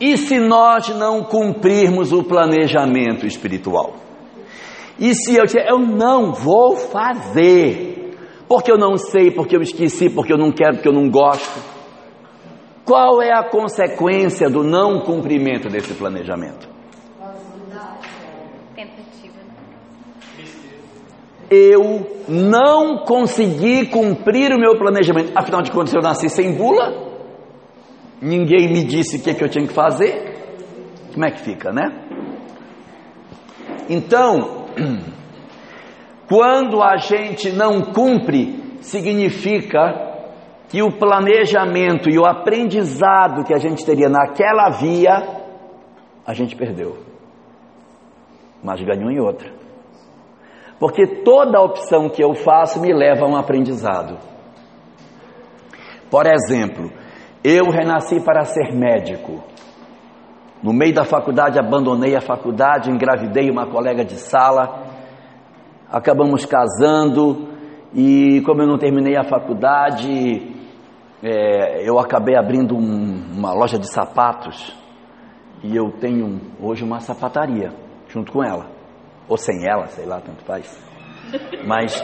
E se nós não cumprirmos o planejamento espiritual? E se eu disser, eu não vou fazer, porque eu não sei, porque eu esqueci, porque eu não quero, porque eu não gosto? Qual é a consequência do não cumprimento desse planejamento? Eu não consegui cumprir o meu planejamento. Afinal de contas, eu nasci sem bula, ninguém me disse o que, que eu tinha que fazer. Como é que fica, né? Então, quando a gente não cumpre, significa que o planejamento e o aprendizado que a gente teria naquela via, a gente perdeu. Mas ganhou em outra. Porque toda opção que eu faço me leva a um aprendizado. Por exemplo, eu renasci para ser médico. No meio da faculdade, abandonei a faculdade, engravidei uma colega de sala, acabamos casando, e como eu não terminei a faculdade, é, eu acabei abrindo um, uma loja de sapatos, e eu tenho hoje uma sapataria junto com ela, ou sem ela, sei lá, tanto faz. Mas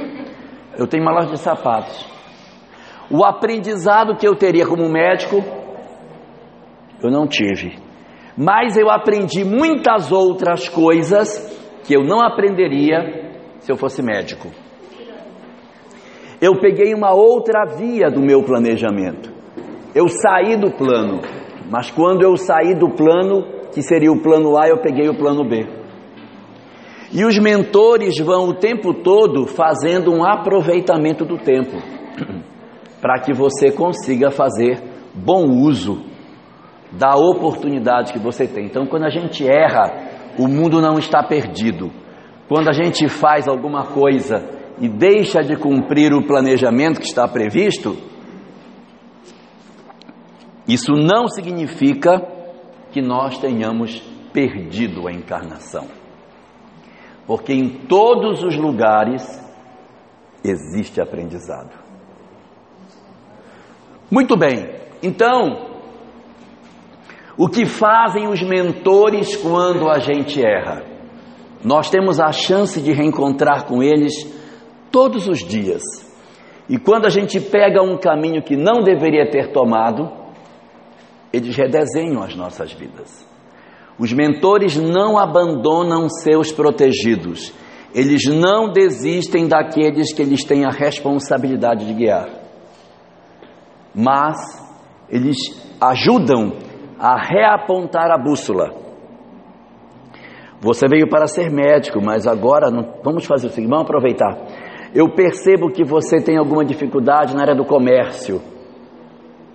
eu tenho uma loja de sapatos. O aprendizado que eu teria como médico, eu não tive. Mas eu aprendi muitas outras coisas que eu não aprenderia se eu fosse médico. Eu peguei uma outra via do meu planejamento. Eu saí do plano, mas quando eu saí do plano, que seria o plano A, eu peguei o plano B. E os mentores vão o tempo todo fazendo um aproveitamento do tempo para que você consiga fazer bom uso da oportunidade que você tem. Então, quando a gente erra, o mundo não está perdido. Quando a gente faz alguma coisa e deixa de cumprir o planejamento que está previsto, isso não significa que nós tenhamos perdido a encarnação. Porque em todos os lugares existe aprendizado. Muito bem, então, o que fazem os mentores quando a gente erra? Nós temos a chance de reencontrar com eles todos os dias. E quando a gente pega um caminho que não deveria ter tomado, eles redesenham as nossas vidas. Os mentores não abandonam seus protegidos, eles não desistem daqueles que eles têm a responsabilidade de guiar mas eles ajudam a reapontar a bússola. Você veio para ser médico, mas agora não, vamos fazer o seguinte, vamos aproveitar. Eu percebo que você tem alguma dificuldade na área do comércio.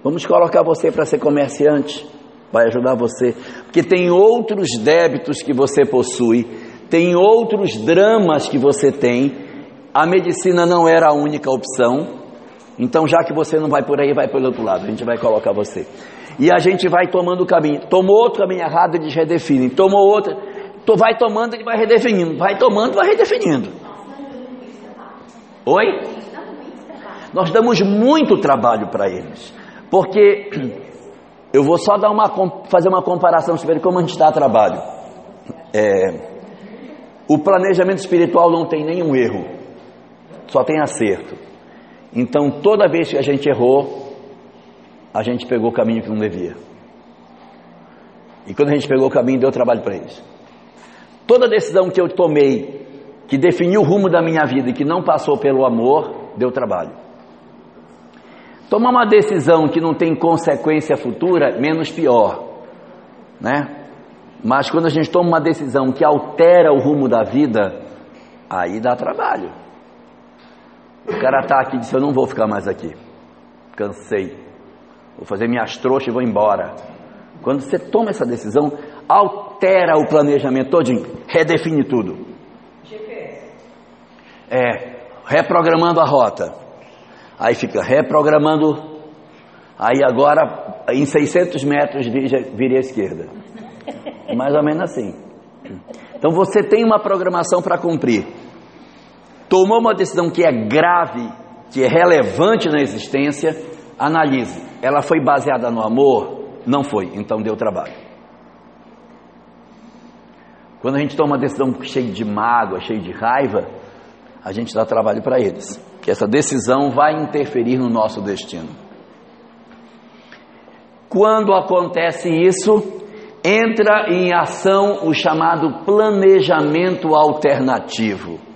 Vamos colocar você para ser comerciante, vai ajudar você, porque tem outros débitos que você possui, tem outros dramas que você tem. A medicina não era a única opção, então, já que você não vai por aí, vai pelo outro lado. A gente vai colocar você. E a gente vai tomando o caminho. Tomou outro caminho errado, eles redefinem. Tomou outro, tu vai tomando, ele vai redefinindo. Vai tomando, vai redefinindo. Oi? Nós damos muito trabalho para eles. Porque eu vou só dar uma, fazer uma comparação, para ver como a gente dá trabalho. É, o planejamento espiritual não tem nenhum erro, só tem acerto. Então, toda vez que a gente errou, a gente pegou o caminho que não devia. E quando a gente pegou o caminho, deu trabalho para eles. Toda decisão que eu tomei, que definiu o rumo da minha vida e que não passou pelo amor, deu trabalho. Tomar uma decisão que não tem consequência futura, menos pior, né? Mas quando a gente toma uma decisão que altera o rumo da vida, aí dá trabalho. O cara está aqui e disse: Eu não vou ficar mais aqui. Cansei. Vou fazer minhas trouxas e vou embora. Quando você toma essa decisão, altera o planejamento todinho, redefine tudo. É, reprogramando a rota. Aí fica reprogramando. Aí agora, em 600 metros, vire à esquerda. Mais ou menos assim. Então você tem uma programação para cumprir tomou uma decisão que é grave, que é relevante na existência, analise. Ela foi baseada no amor? Não foi, então deu trabalho. Quando a gente toma uma decisão cheia de mágoa, cheia de raiva, a gente dá trabalho para eles. Que essa decisão vai interferir no nosso destino. Quando acontece isso, entra em ação o chamado planejamento alternativo.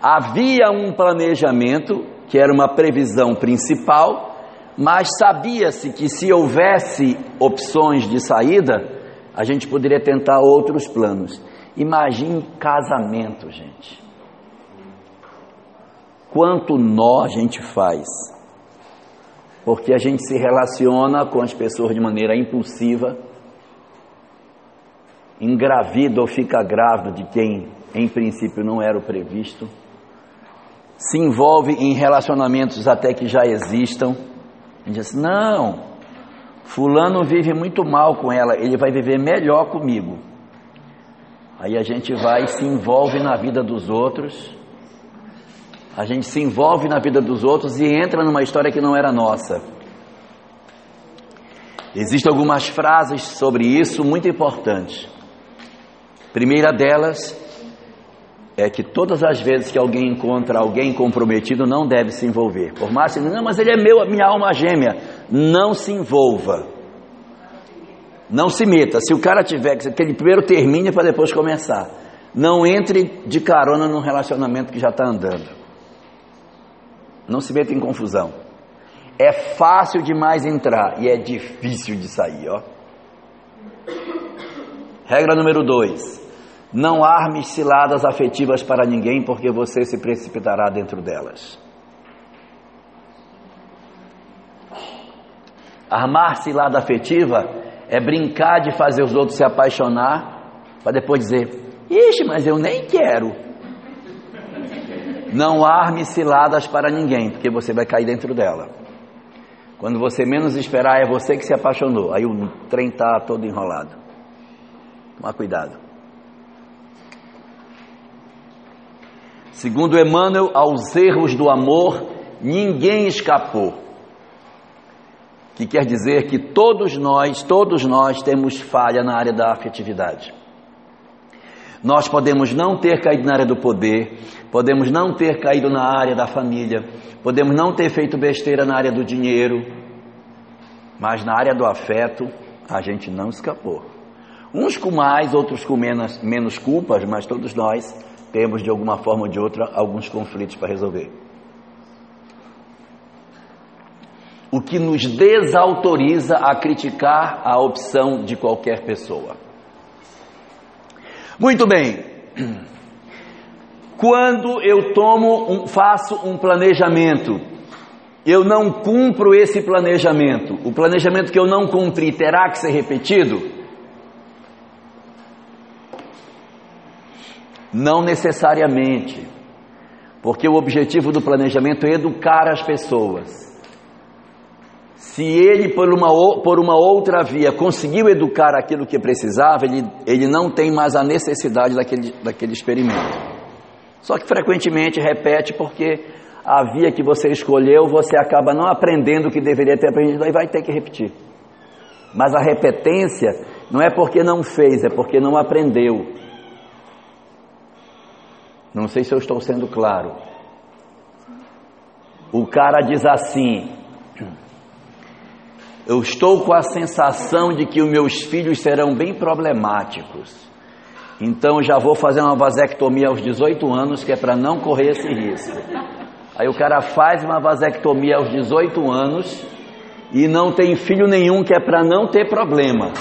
Havia um planejamento, que era uma previsão principal, mas sabia-se que se houvesse opções de saída, a gente poderia tentar outros planos. Imagine casamento, gente. Quanto nó a gente faz, porque a gente se relaciona com as pessoas de maneira impulsiva, engravida ou fica grávida de quem em princípio não era o previsto, se envolve em relacionamentos até que já existam, e diz: Não, Fulano vive muito mal com ela, ele vai viver melhor comigo. Aí a gente vai e se envolve na vida dos outros, a gente se envolve na vida dos outros e entra numa história que não era nossa. Existem algumas frases sobre isso muito importantes. Primeira delas é que todas as vezes que alguém encontra alguém comprometido não deve se envolver. Por mais que não, mas ele é meu, minha alma gêmea, não se envolva. Não se meta. Se o cara tiver que ele primeiro termine para depois começar. Não entre de carona num relacionamento que já está andando. Não se meta em confusão. É fácil demais entrar e é difícil de sair, ó. Regra número dois: não arme ciladas afetivas para ninguém, porque você se precipitará dentro delas. Armar cilada afetiva é brincar de fazer os outros se apaixonar, para depois dizer: Ixi, mas eu nem quero. Não arme ciladas para ninguém, porque você vai cair dentro dela. Quando você menos esperar, é você que se apaixonou. Aí o trem está todo enrolado. Toma cuidado. Segundo Emmanuel, aos erros do amor ninguém escapou. Que quer dizer que todos nós, todos nós temos falha na área da afetividade. Nós podemos não ter caído na área do poder, podemos não ter caído na área da família, podemos não ter feito besteira na área do dinheiro, mas na área do afeto a gente não escapou. Uns com mais, outros com menos, menos culpas, mas todos nós temos de alguma forma ou de outra alguns conflitos para resolver. O que nos desautoriza a criticar a opção de qualquer pessoa. Muito bem. Quando eu tomo um, faço um planejamento, eu não cumpro esse planejamento. O planejamento que eu não cumpri terá que ser repetido? Não necessariamente, porque o objetivo do planejamento é educar as pessoas. Se ele, por uma, por uma outra via, conseguiu educar aquilo que precisava, ele, ele não tem mais a necessidade daquele, daquele experimento. Só que frequentemente repete porque a via que você escolheu, você acaba não aprendendo o que deveria ter aprendido, aí vai ter que repetir. Mas a repetência não é porque não fez, é porque não aprendeu. Não sei se eu estou sendo claro. O cara diz assim: Eu estou com a sensação de que os meus filhos serão bem problemáticos. Então já vou fazer uma vasectomia aos 18 anos, que é para não correr esse risco. Aí o cara faz uma vasectomia aos 18 anos e não tem filho nenhum, que é para não ter problema.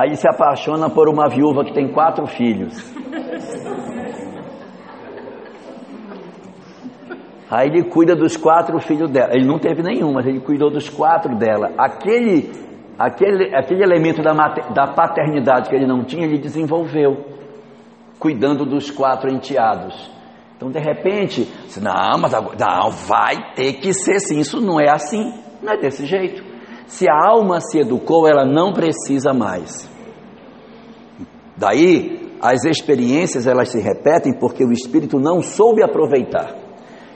Aí se apaixona por uma viúva que tem quatro filhos. Aí ele cuida dos quatro filhos dela. Ele não teve nenhum, mas ele cuidou dos quatro dela. Aquele, aquele, aquele elemento da, da paternidade que ele não tinha, ele desenvolveu, cuidando dos quatro enteados. Então, de repente, não, mas não, vai ter que ser assim. Isso não é assim, não é desse jeito. Se a alma se educou, ela não precisa mais. Daí, as experiências elas se repetem porque o espírito não soube aproveitar.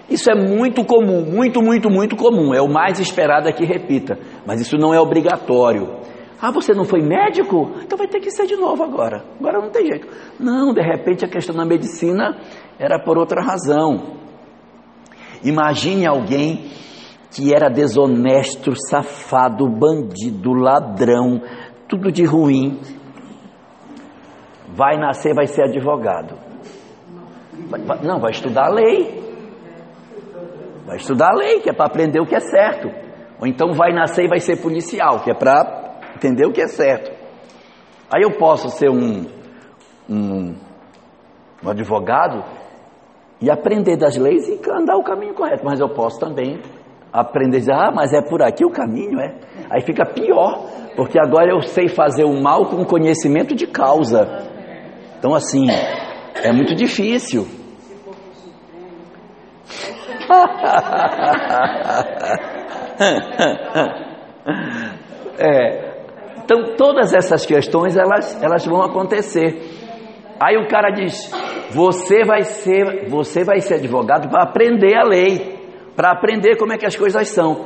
Isso é muito comum, muito, muito, muito comum. É o mais esperado é que repita, mas isso não é obrigatório. Ah, você não foi médico? Então vai ter que ser de novo agora. Agora não tem jeito. Não, de repente a questão da medicina era por outra razão. Imagine alguém que era desonesto, safado, bandido, ladrão, tudo de ruim. Vai nascer, vai ser advogado. Vai, vai, não, vai estudar a lei. Vai estudar a lei, que é para aprender o que é certo. Ou então vai nascer e vai ser policial, que é para entender o que é certo. Aí eu posso ser um, um, um advogado e aprender das leis e andar o caminho correto, mas eu posso também aprender, dizer, ah, mas é por aqui o caminho, é? Aí fica pior, porque agora eu sei fazer o mal com conhecimento de causa. Então, assim, é muito difícil. é, então, todas essas questões, elas, elas vão acontecer. Aí o cara diz, você vai ser, você vai ser advogado para aprender a lei, para aprender como é que as coisas são.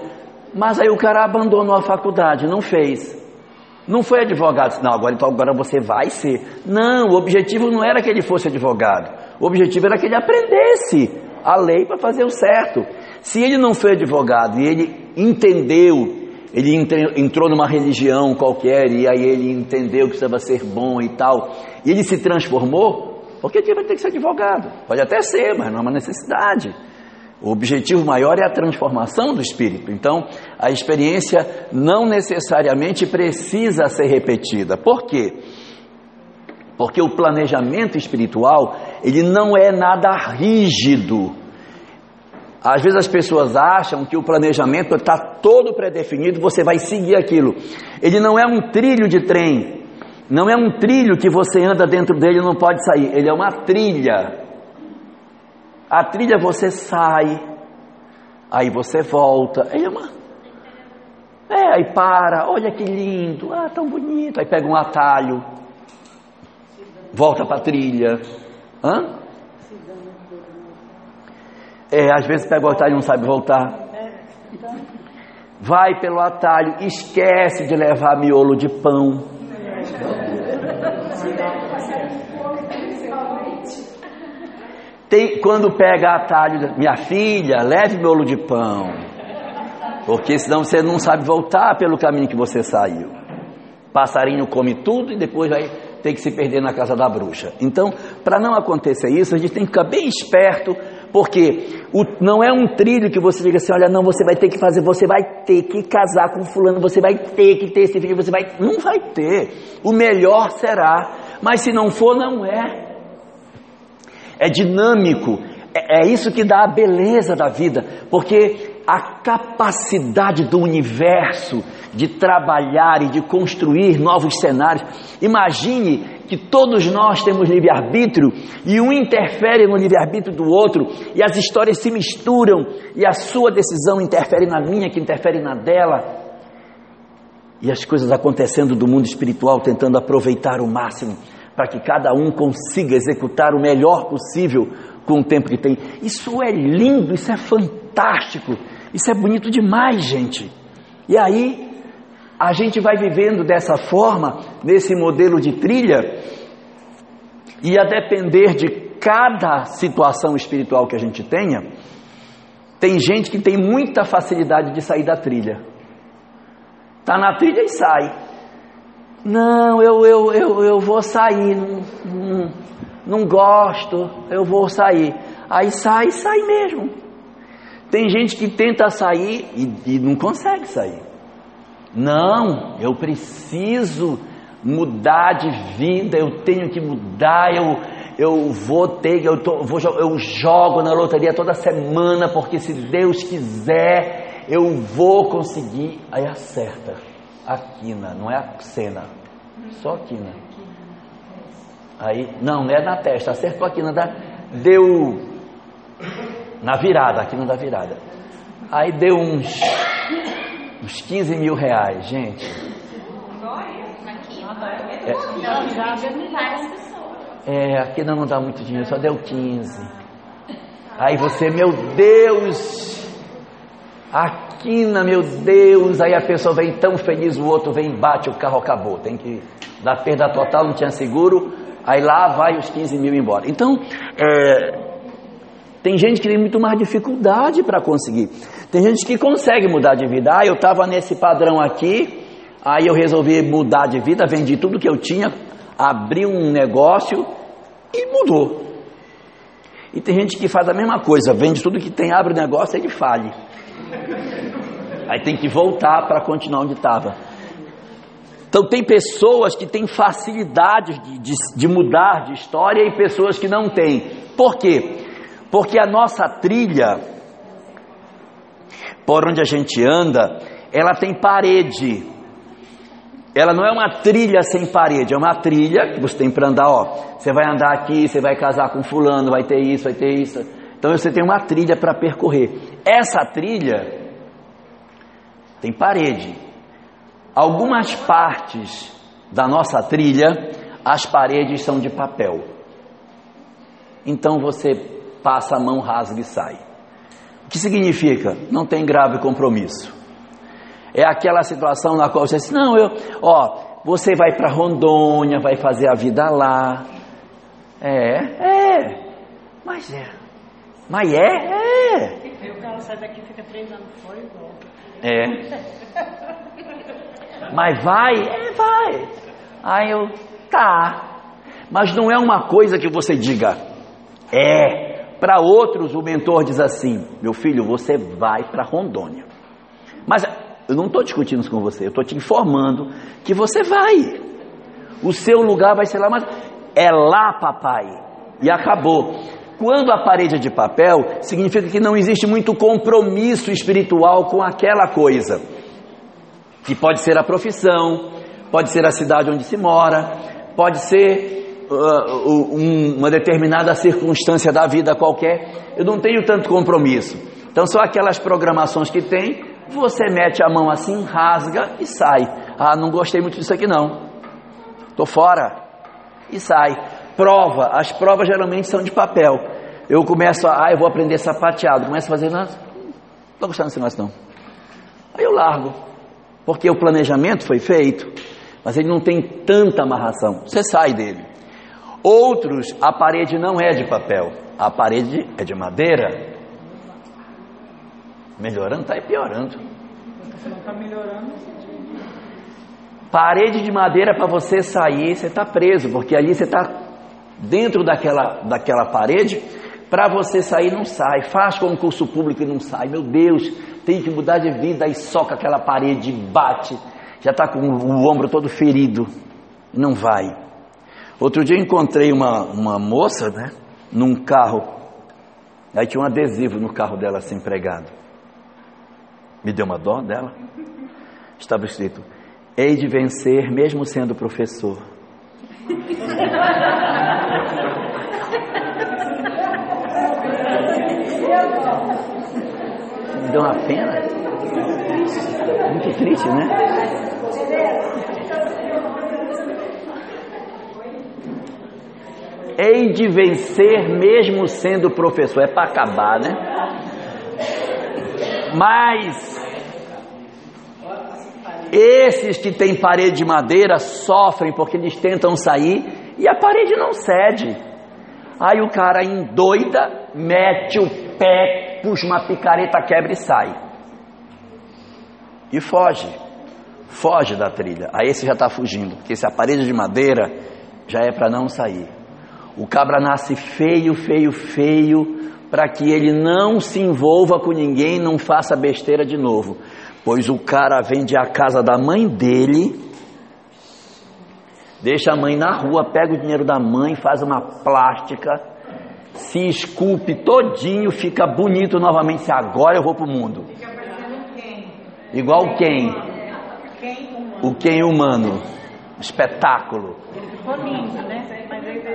Mas aí o cara abandonou a faculdade, não fez. Não foi advogado, não, agora então agora você vai ser. Não, o objetivo não era que ele fosse advogado. O objetivo era que ele aprendesse a lei para fazer o certo. Se ele não foi advogado e ele entendeu, ele entrou numa religião qualquer e aí ele entendeu que precisava ser bom e tal, e ele se transformou, porque ele vai ter que ser advogado. Pode até ser, mas não é uma necessidade. O objetivo maior é a transformação do espírito. Então, a experiência não necessariamente precisa ser repetida. Por quê? Porque o planejamento espiritual, ele não é nada rígido. Às vezes as pessoas acham que o planejamento está todo predefinido, você vai seguir aquilo. Ele não é um trilho de trem, não é um trilho que você anda dentro dele e não pode sair. Ele é uma trilha. A trilha você sai, aí você volta. É uma. É, aí para, olha que lindo, ah, tão bonito. Aí pega um atalho, volta para a trilha. Hã? É, às vezes pega o atalho e não sabe voltar. Vai pelo atalho, esquece de levar miolo de pão. Tem, quando pega atalho, minha filha, leve miolo de pão. Porque senão você não sabe voltar pelo caminho que você saiu. Passarinho come tudo e depois vai ter que se perder na casa da bruxa. Então, para não acontecer isso, a gente tem que ficar bem esperto, porque o, não é um trilho que você diga assim: olha, não, você vai ter que fazer, você vai ter que casar com fulano, você vai ter que ter esse filho, você vai. Não vai ter. O melhor será, mas se não for, não é é dinâmico, é, é isso que dá a beleza da vida, porque a capacidade do universo de trabalhar e de construir novos cenários. Imagine que todos nós temos livre-arbítrio e um interfere no livre-arbítrio do outro e as histórias se misturam e a sua decisão interfere na minha, que interfere na dela. E as coisas acontecendo do mundo espiritual tentando aproveitar o máximo para que cada um consiga executar o melhor possível com o tempo que tem. Isso é lindo, isso é fantástico, isso é bonito demais, gente. E aí, a gente vai vivendo dessa forma, nesse modelo de trilha, e a depender de cada situação espiritual que a gente tenha, tem gente que tem muita facilidade de sair da trilha. Está na trilha e sai. Não, eu, eu, eu, eu vou sair, não, não, não gosto, eu vou sair. Aí sai, sai mesmo. Tem gente que tenta sair e, e não consegue sair. Não, eu preciso mudar de vida, eu tenho que mudar, eu, eu vou ter, eu, tô, vou, eu jogo na loteria toda semana, porque se Deus quiser, eu vou conseguir. Aí acerta a quina, não é a cena, só a quina. Aí, não, não é na testa, acertou a quina, dá, deu na virada, a quina da virada. Aí deu uns, uns 15 mil reais, gente. É, é aqui não dá muito dinheiro, só deu 15. Aí você, meu Deus, a quina, meu Deus, aí a pessoa vem tão feliz, o outro vem bate, o carro acabou. Tem que dar perda total, não tinha seguro, aí lá vai os 15 mil embora. Então, é, tem gente que tem muito mais dificuldade para conseguir. Tem gente que consegue mudar de vida. Ah, eu estava nesse padrão aqui, aí eu resolvi mudar de vida, vendi tudo que eu tinha, abri um negócio e mudou. E tem gente que faz a mesma coisa, vende tudo que tem, abre o negócio e ele fale. Aí tem que voltar para continuar onde estava. Então tem pessoas que têm facilidade de, de, de, mudar de história e pessoas que não têm. Por quê? Porque a nossa trilha, por onde a gente anda, ela tem parede. Ela não é uma trilha sem parede, é uma trilha que você tem para andar, ó. Você vai andar aqui, você vai casar com fulano, vai ter isso, vai ter isso. Então você tem uma trilha para percorrer. Essa trilha tem parede. Algumas partes da nossa trilha, as paredes são de papel. Então você passa a mão, rasga e sai. O que significa? Não tem grave compromisso. É aquela situação na qual você diz, não, eu, ó, você vai para Rondônia, vai fazer a vida lá. É, é, mas é. Mas é, é. E o cara sai daqui e fica treinando foi igual. É. Mas vai? É, vai. Aí eu, tá. Mas não é uma coisa que você diga, é. Para outros, o mentor diz assim: meu filho, você vai para Rondônia. Mas eu não estou discutindo isso com você, eu estou te informando que você vai. O seu lugar vai ser lá, mas é lá, papai. E acabou. Quando a parede é de papel, significa que não existe muito compromisso espiritual com aquela coisa. Que pode ser a profissão, pode ser a cidade onde se mora, pode ser uh, um, uma determinada circunstância da vida qualquer. Eu não tenho tanto compromisso. Então são aquelas programações que tem, você mete a mão assim, rasga e sai. Ah, não gostei muito disso aqui não. Tô fora. E sai. Prova, as provas geralmente são de papel. Eu começo a, ah, eu vou aprender sapateado, começo a fazer, não, não tô gostando desse negócio não. Aí eu largo, porque o planejamento foi feito, mas ele não tem tanta amarração, você sai dele. Outros, a parede não é de papel, a parede é de madeira. Melhorando, está piorando. Você não está melhorando. Parede de madeira para você sair, você está preso, porque ali você está dentro daquela, daquela parede, para você sair não sai. Faz concurso público e não sai. Meu Deus, tem que mudar de vida e soca aquela parede, bate, já está com o ombro todo ferido, não vai. Outro dia encontrei uma, uma moça, né, num carro, aí tinha um adesivo no carro dela assim pregado. Me deu uma dó dela. Estava escrito: Hei de vencer mesmo sendo professor. Me deu uma pena. Muito triste, né? Hei de vencer mesmo sendo professor. É para acabar, né? Mas esses que têm parede de madeira sofrem porque eles tentam sair e a parede não cede. Aí o cara endoida, mete o pé, puxa uma picareta, quebra e sai. E foge. Foge da trilha. Aí esse já está fugindo, porque se a parede de madeira já é para não sair. O cabra nasce feio, feio, feio, para que ele não se envolva com ninguém, não faça besteira de novo. Pois o cara vende a casa da mãe dele, deixa a mãe na rua, pega o dinheiro da mãe, faz uma plástica, se esculpe todinho, fica bonito novamente. Se agora eu vou pro mundo. Fica parecendo quem? Igual quem? Quem. O quem humano. Espetáculo. Ele ficou lindo, né? Mas aí.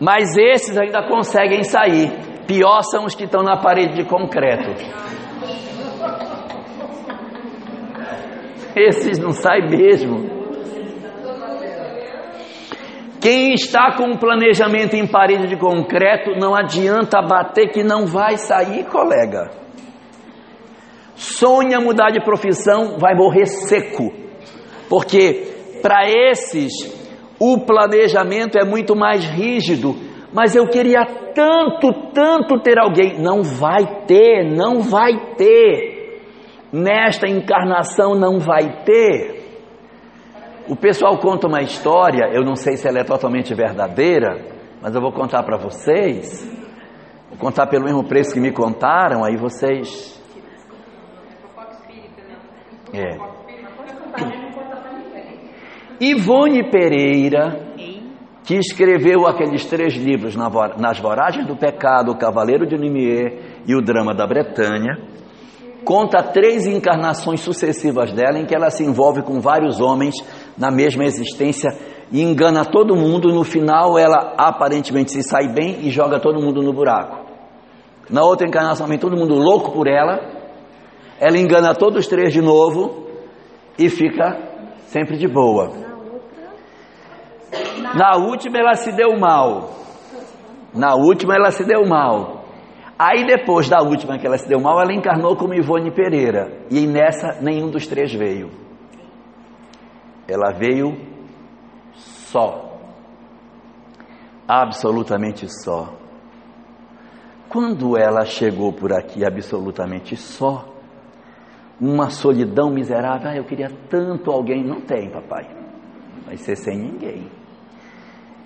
Mas esses ainda conseguem sair. Pior são os que estão na parede de concreto. Esses não saem mesmo. Quem está com um planejamento em parede de concreto, não adianta bater que não vai sair, colega. Sonha mudar de profissão, vai morrer seco. Porque para esses o planejamento é muito mais rígido. Mas eu queria tanto, tanto ter alguém. Não vai ter, não vai ter. Nesta encarnação não vai ter. O pessoal conta uma história, eu não sei se ela é totalmente verdadeira, mas eu vou contar para vocês. Vou contar pelo mesmo preço que me contaram, aí vocês. É. Ivone Pereira, que escreveu aqueles três livros Nas Voragens do Pecado, O Cavaleiro de Nimier e O Drama da Bretanha, conta três encarnações sucessivas dela em que ela se envolve com vários homens na mesma existência e engana todo mundo. No final, ela aparentemente se sai bem e joga todo mundo no buraco. Na outra encarnação, vem todo mundo louco por ela. Ela engana todos os três de novo e fica sempre de boa. Na última, ela se deu mal. Na última, ela se deu mal. Aí, depois da última que ela se deu mal, ela encarnou como Ivone Pereira. E nessa, nenhum dos três veio. Ela veio só. Absolutamente só. Quando ela chegou por aqui absolutamente só, uma solidão miserável, ah, eu queria tanto alguém. Não tem, papai. Vai ser sem ninguém.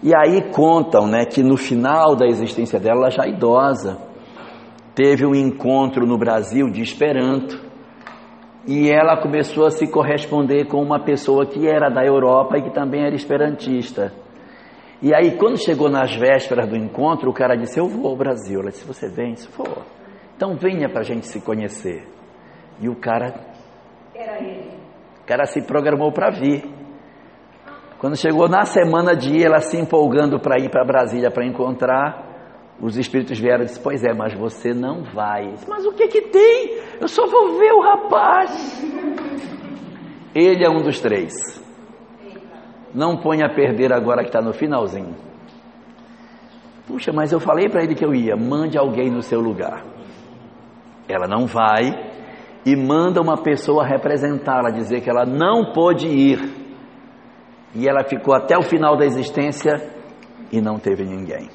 E aí contam, né, que no final da existência dela, ela já idosa, teve um encontro no Brasil de Esperanto e ela começou a se corresponder com uma pessoa que era da Europa e que também era esperantista. E aí, quando chegou nas vésperas do encontro, o cara disse: Eu vou ao Brasil. Ela disse: Você vem? Se for, então venha para a gente se conhecer. E o cara. Era ele. O cara se programou para vir. Quando chegou na semana de ir, ela se empolgando para ir para Brasília para encontrar, os espíritos vieram e disseram: Pois é, mas você não vai. Disse, mas o que que tem? Eu só vou ver o rapaz. Ele é um dos três. Não ponha a perder agora que está no finalzinho. Puxa, mas eu falei para ele que eu ia. Mande alguém no seu lugar. Ela não vai e manda uma pessoa representá-la, dizer que ela não pôde ir. E ela ficou até o final da existência e não teve ninguém.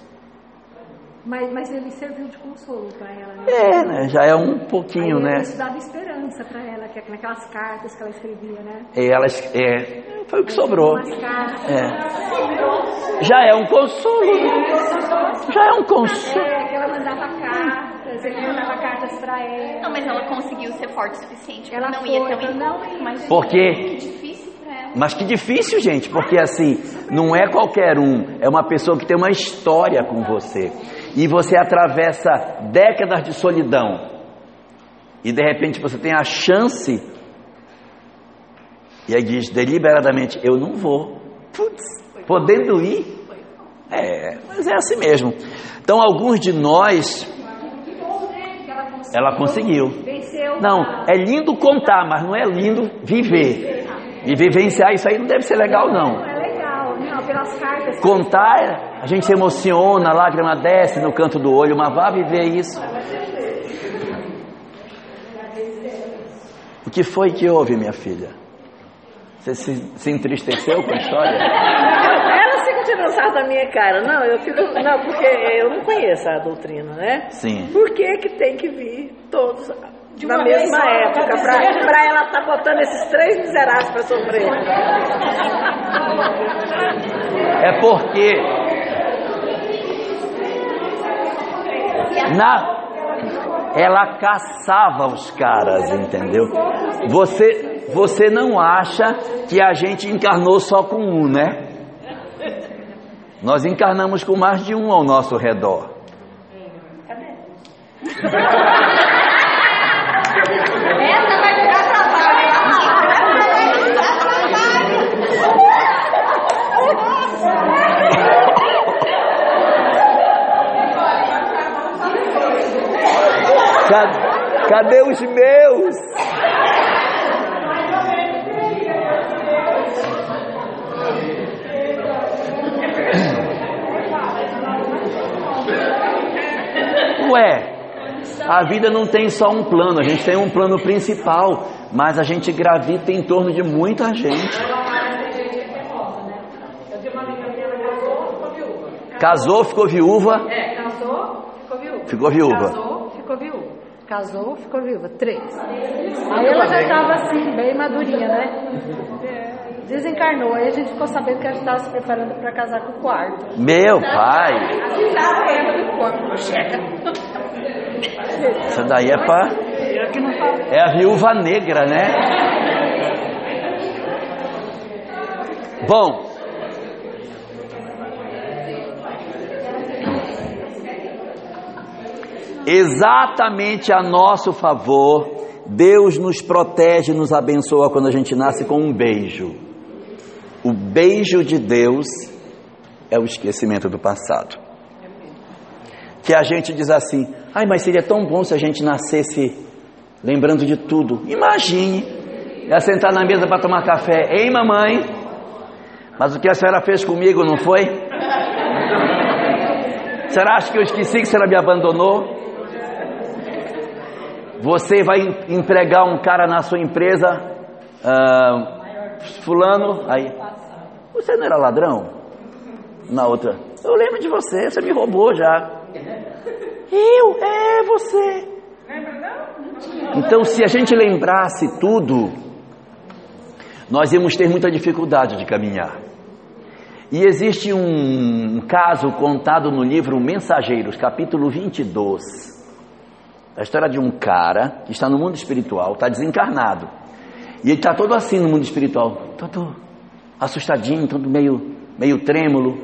Mas, mas ele serviu de consolo para ela, né? É, né? Já é um pouquinho, Aí né? Isso dava esperança para ela, que é naquelas cartas que ela escrevia, né? E elas, é, foi o que sobrou. É. Já é um consolo. né? Já é um consolo. É, que ela mandava cartas, ele mandava cartas para ela. Não, mas ela conseguiu ser forte o suficiente Ela não foi, até o não ia. Mas Por quê? que difícil pra ela. Mas que difícil, gente, porque assim, não é qualquer um, é uma pessoa que tem uma história com você. E você atravessa décadas de solidão. E de repente você tem a chance. E aí diz deliberadamente: Eu não vou. Putz, podendo ir. É, mas é assim mesmo. Então, alguns de nós. Ela conseguiu. Não, é lindo contar, mas não é lindo viver. E vivenciar isso aí não deve ser legal, não. Não é legal, não, pelas cartas. Contar, a gente se emociona, a lágrima desce no canto do olho, mas vá viver isso. O que foi que houve, minha filha? Você se, se entristeceu com a história? Ela fica tirando sarro da minha cara. Não, eu fico. Não, porque eu não conheço a doutrina, né? Sim. Por que, que tem que vir todos na uma vez mesma só, época? quer Pra, ela estar botando esses três miseráveis pra sofrer. É porque na ela caçava os caras, entendeu? Você você não acha que a gente encarnou só com um, né? Nós encarnamos com mais de um ao nosso redor. Essa Cadê, cadê os meus? Ué, a vida não tem só um plano, a gente tem um plano principal, mas a gente gravita em torno de muita gente. Casou, ficou viúva. É, casou, ficou viúva. Ficou viúva. Casou, ficou viúva. Casou, ficou viúva. Três. Aí ela já estava assim, bem madurinha, né? Desencarnou. Aí a gente ficou sabendo que ela estava se preparando para casar com o quarto. Meu pai, Assim já a lembra do corpo, chega. isso daí é pra. É a viúva negra, né? Bom, exatamente a nosso favor, Deus nos protege, nos abençoa quando a gente nasce com um beijo. O beijo de Deus é o esquecimento do passado. Que a gente diz assim: ai, mas seria tão bom se a gente nascesse lembrando de tudo. Imagine, ia sentar na mesa para tomar café, ei mamãe, mas o que a senhora fez comigo não foi? Será que eu esqueci que a senhora me abandonou? Você vai empregar um cara na sua empresa, ah, fulano, aí, você não era ladrão? Na outra, eu lembro de você, você me roubou já. Eu? É, você. Então, se a gente lembrasse tudo, nós íamos ter muita dificuldade de caminhar. E existe um caso contado no livro Mensageiros, capítulo 22. A história de um cara que está no mundo espiritual, está desencarnado. E ele está todo assim no mundo espiritual, todo assustadinho, todo meio, meio trêmulo.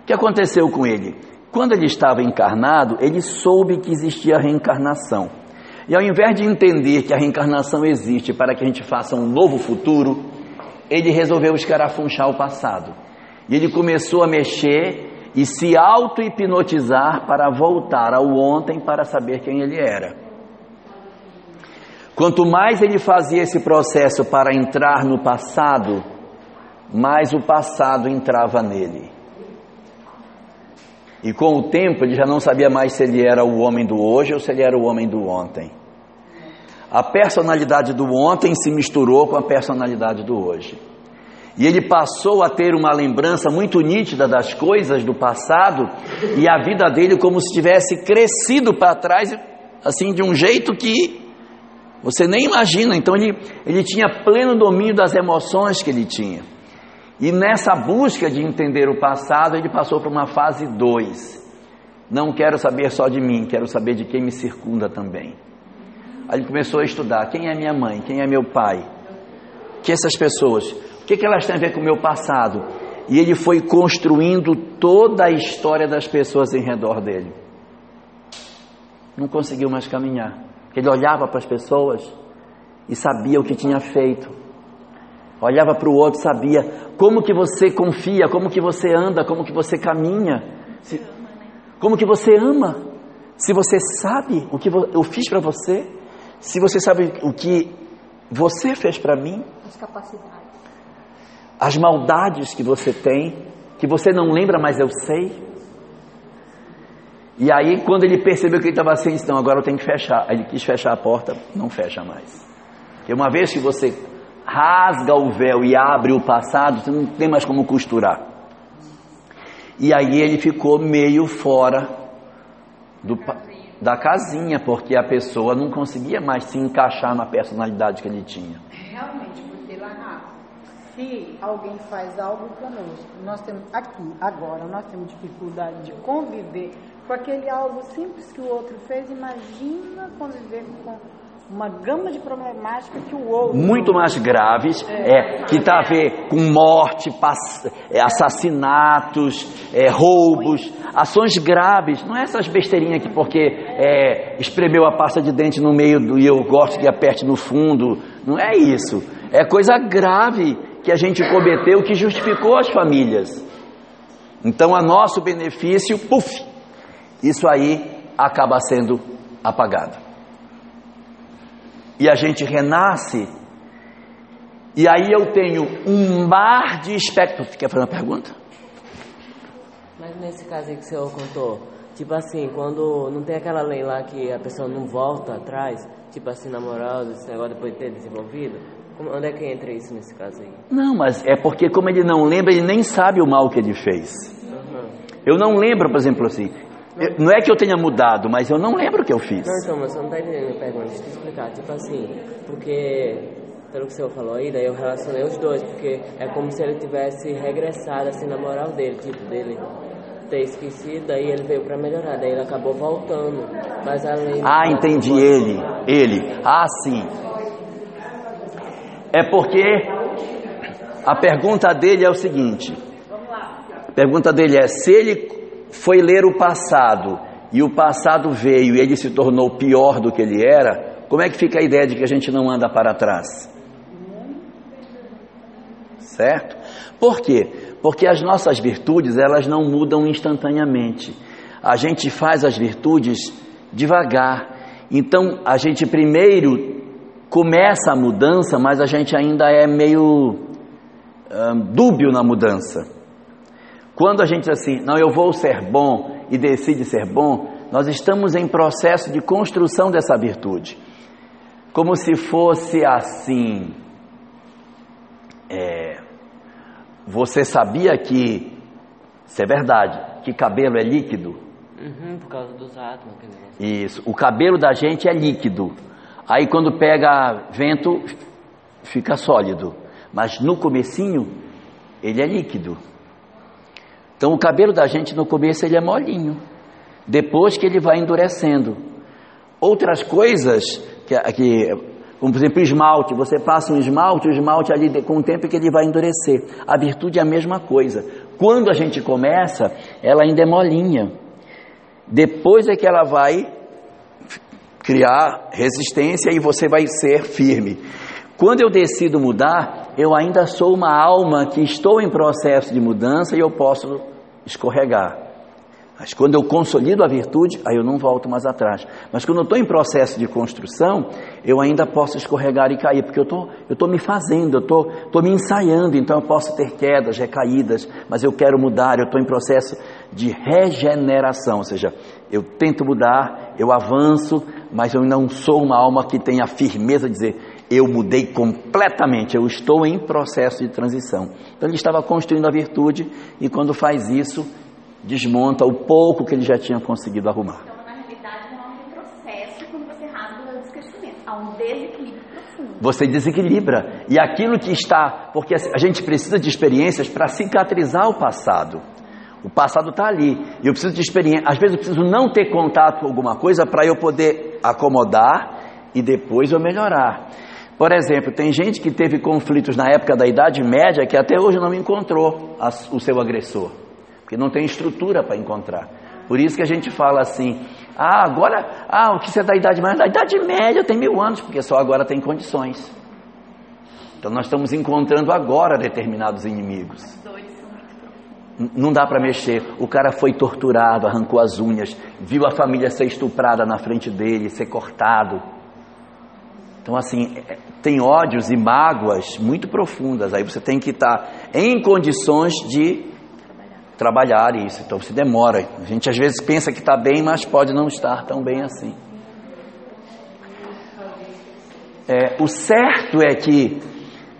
O que aconteceu com ele? Quando ele estava encarnado, ele soube que existia a reencarnação. E ao invés de entender que a reencarnação existe para que a gente faça um novo futuro, ele resolveu escarafunchar o passado. E ele começou a mexer e se auto-hipnotizar para voltar ao ontem para saber quem ele era. Quanto mais ele fazia esse processo para entrar no passado, mais o passado entrava nele. E com o tempo ele já não sabia mais se ele era o homem do hoje ou se ele era o homem do ontem. A personalidade do ontem se misturou com a personalidade do hoje. E ele passou a ter uma lembrança muito nítida das coisas do passado e a vida dele como se tivesse crescido para trás, assim, de um jeito que você nem imagina. Então ele, ele tinha pleno domínio das emoções que ele tinha. E nessa busca de entender o passado, ele passou para uma fase 2. Não quero saber só de mim, quero saber de quem me circunda também. Aí ele começou a estudar quem é minha mãe, quem é meu pai, que essas pessoas, que, que elas têm a ver com o meu passado. E ele foi construindo toda a história das pessoas em redor dele. Não conseguiu mais caminhar. Ele olhava para as pessoas e sabia o que tinha feito. Olhava para o outro, sabia como que você confia, como que você anda, como que você caminha, se, como que você ama. Se você sabe o que eu fiz para você, se você sabe o que você fez para mim, As capacidades. As maldades que você tem, que você não lembra, mas eu sei. E aí, quando ele percebeu que ele estava assim, então agora eu tenho que fechar. Ele quis fechar a porta, não fecha mais. Porque uma vez que você rasga o véu e abre o passado, você não tem mais como costurar. E aí ele ficou meio fora do, da casinha, porque a pessoa não conseguia mais se encaixar na personalidade que ele tinha. Se alguém faz algo conosco, nós temos aqui, agora, nós temos dificuldade de conviver com aquele algo simples que o outro fez, imagina conviver com uma gama de problemática que o outro. Muito mais graves, é, que está a ver com morte, é, assassinatos, é, roubos, ações graves. Não é essas besteirinhas que porque é, espremeu a pasta de dente no meio do e eu gosto que aperte no fundo. Não é isso. É coisa grave que a gente cometeu que justificou as famílias. Então, a nosso benefício, puf, isso aí acaba sendo apagado e a gente renasce, e aí eu tenho um mar de espectro. Quer fazer uma pergunta? Mas nesse caso aí que o senhor contou, Tipo assim, quando não tem aquela lei lá que a pessoa não volta atrás, tipo assim, na moral, esse negócio depois de ter desenvolvido, onde é que entra isso nesse caso aí? Não, mas é porque como ele não lembra, ele nem sabe o mal que ele fez. Uhum. Eu não lembro, por exemplo, assim. eu- não é que eu tenha mudado, mas eu não lembro o que eu fiz. Não, então, mas você não tá entendendo a minha pergunta, deixa eu te explicar. Tipo assim, porque, pelo que o senhor falou aí, daí eu relacionei os dois, porque é como se ele tivesse regressado, assim, na moral dele, tipo, dele ter esquecido, daí ele veio pra melhorar, daí ele acabou voltando. Mas além... Ah, entendi ele. Ele. Ah, sim. É porque a pergunta dele é o seguinte. A pergunta dele é: se ele foi ler o passado e o passado veio e ele se tornou pior do que ele era, como é que fica a ideia de que a gente não anda para trás? Certo? Por quê? Porque as nossas virtudes, elas não mudam instantaneamente. A gente faz as virtudes devagar. Então, a gente primeiro começa a mudança, mas a gente ainda é meio hum, dúbio na mudança. Quando a gente diz assim, não, eu vou ser bom e decide ser bom, nós estamos em processo de construção dessa virtude. Como se fosse assim. é, você sabia que, isso é verdade, que cabelo é líquido? Uhum, por causa dos átomos. Isso, o cabelo da gente é líquido. Aí quando pega vento, fica sólido. Mas no comecinho, ele é líquido. Então o cabelo da gente no começo ele é molinho. Depois que ele vai endurecendo. Outras coisas, que, que, como por exemplo esmalte, você passa um esmalte, o esmalte ali com o tempo que ele vai endurecer. A virtude é a mesma coisa. Quando a gente começa, ela ainda é molinha. Depois é que ela vai criar resistência e você vai ser firme. Quando eu decido mudar, eu ainda sou uma alma que estou em processo de mudança e eu posso escorregar. Mas quando eu consolido a virtude, aí eu não volto mais atrás. Mas quando eu estou em processo de construção, eu ainda posso escorregar e cair, porque eu tô, estou me fazendo, eu estou tô, tô me ensaiando, então eu posso ter quedas, recaídas, mas eu quero mudar, eu estou em processo de regeneração, ou seja, eu tento mudar, eu avanço, mas eu não sou uma alma que tenha firmeza de dizer, eu mudei completamente, eu estou em processo de transição. Então ele estava construindo a virtude e quando faz isso, desmonta o pouco que ele já tinha conseguido arrumar. Então, na realidade, não há um retrocesso quando você rasga o descrescimento. Há um desequilíbrio profundo. Você desequilibra. E aquilo que está. Porque a gente precisa de experiências para cicatrizar o passado. O passado está ali. E eu preciso de experiência. Às vezes eu preciso não ter contato com alguma coisa para eu poder acomodar e depois eu melhorar. Por exemplo, tem gente que teve conflitos na época da Idade Média que até hoje não encontrou o seu agressor, porque não tem estrutura para encontrar. Por isso que a gente fala assim: ah, agora, ah, o que você é da Idade Média? Da Idade Média tem mil anos, porque só agora tem condições. Então nós estamos encontrando agora determinados inimigos. Não dá para mexer. O cara foi torturado, arrancou as unhas, viu a família ser estuprada na frente dele, ser cortado. Então, assim, tem ódios e mágoas muito profundas. Aí você tem que estar em condições de trabalhar isso. Então, se demora. A gente às vezes pensa que está bem, mas pode não estar tão bem assim. É, o certo é que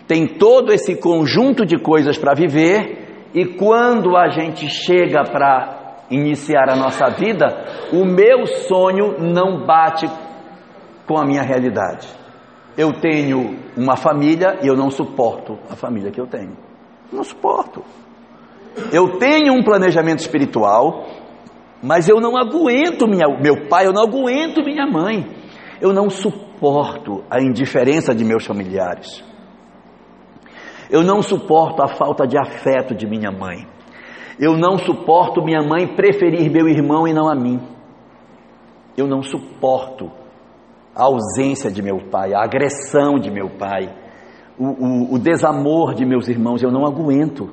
tem todo esse conjunto de coisas para viver, e quando a gente chega para iniciar a nossa vida, o meu sonho não bate com a minha realidade. Eu tenho uma família e eu não suporto a família que eu tenho. Não suporto. Eu tenho um planejamento espiritual, mas eu não aguento minha, meu pai, eu não aguento minha mãe. Eu não suporto a indiferença de meus familiares. Eu não suporto a falta de afeto de minha mãe. Eu não suporto minha mãe preferir meu irmão e não a mim. Eu não suporto a ausência de meu pai, a agressão de meu pai, o, o, o desamor de meus irmãos. Eu não aguento.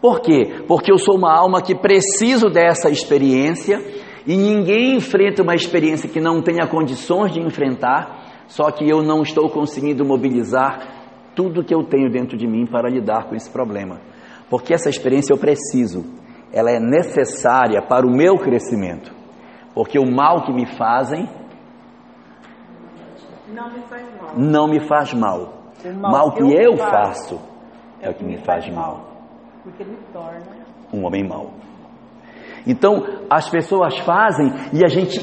Por quê? Porque eu sou uma alma que preciso dessa experiência e ninguém enfrenta uma experiência que não tenha condições de enfrentar, só que eu não estou conseguindo mobilizar tudo que eu tenho dentro de mim para lidar com esse problema. Porque essa experiência eu preciso, ela é necessária para o meu crescimento. Porque o mal que me fazem Não me faz mal. não me faz mal. O Mal que eu faço é o que me faz mal. Porque me torna. Um homem mau. Então, as pessoas fazem e a gente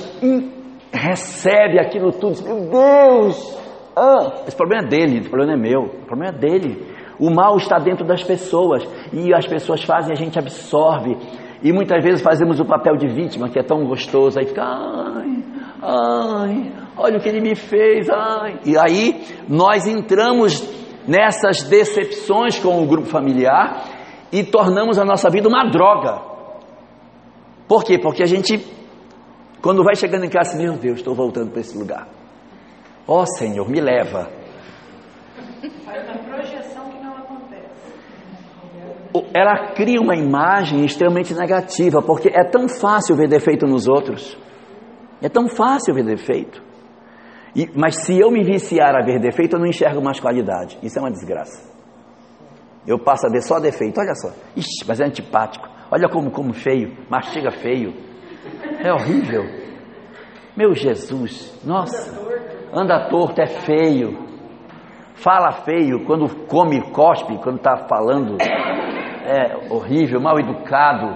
recebe aquilo tudo. Meu Deus! Ah, esse problema é dele, esse problema é meu. O problema é dele. O mal está dentro das pessoas e as pessoas fazem a gente absorve. E muitas vezes fazemos o papel de vítima, que é tão gostoso, aí fica, ai, ai, olha o que ele me fez, ai. E aí nós entramos nessas decepções com o grupo familiar e tornamos a nossa vida uma droga. Por quê? Porque a gente, quando vai chegando em casa, meu Deus, estou voltando para esse lugar. Ó Senhor, me leva. Faz uma projeção que não acontece. O- Ela cria uma imagem extremamente negativa, porque é tão fácil ver defeito nos outros. É tão fácil ver defeito. E- mas se eu me viciar a ver defeito, eu não enxergo mais qualidade. Isso é uma desgraça. Eu passo a ver só defeito, olha só. Ixi, mas é antipático. Olha como como feio, mastiga feio. É horrível. Meu Jesus, nossa. Anda torto, é feio. Fala feio, quando come, cospe, quando está falando. É horrível, mal educado.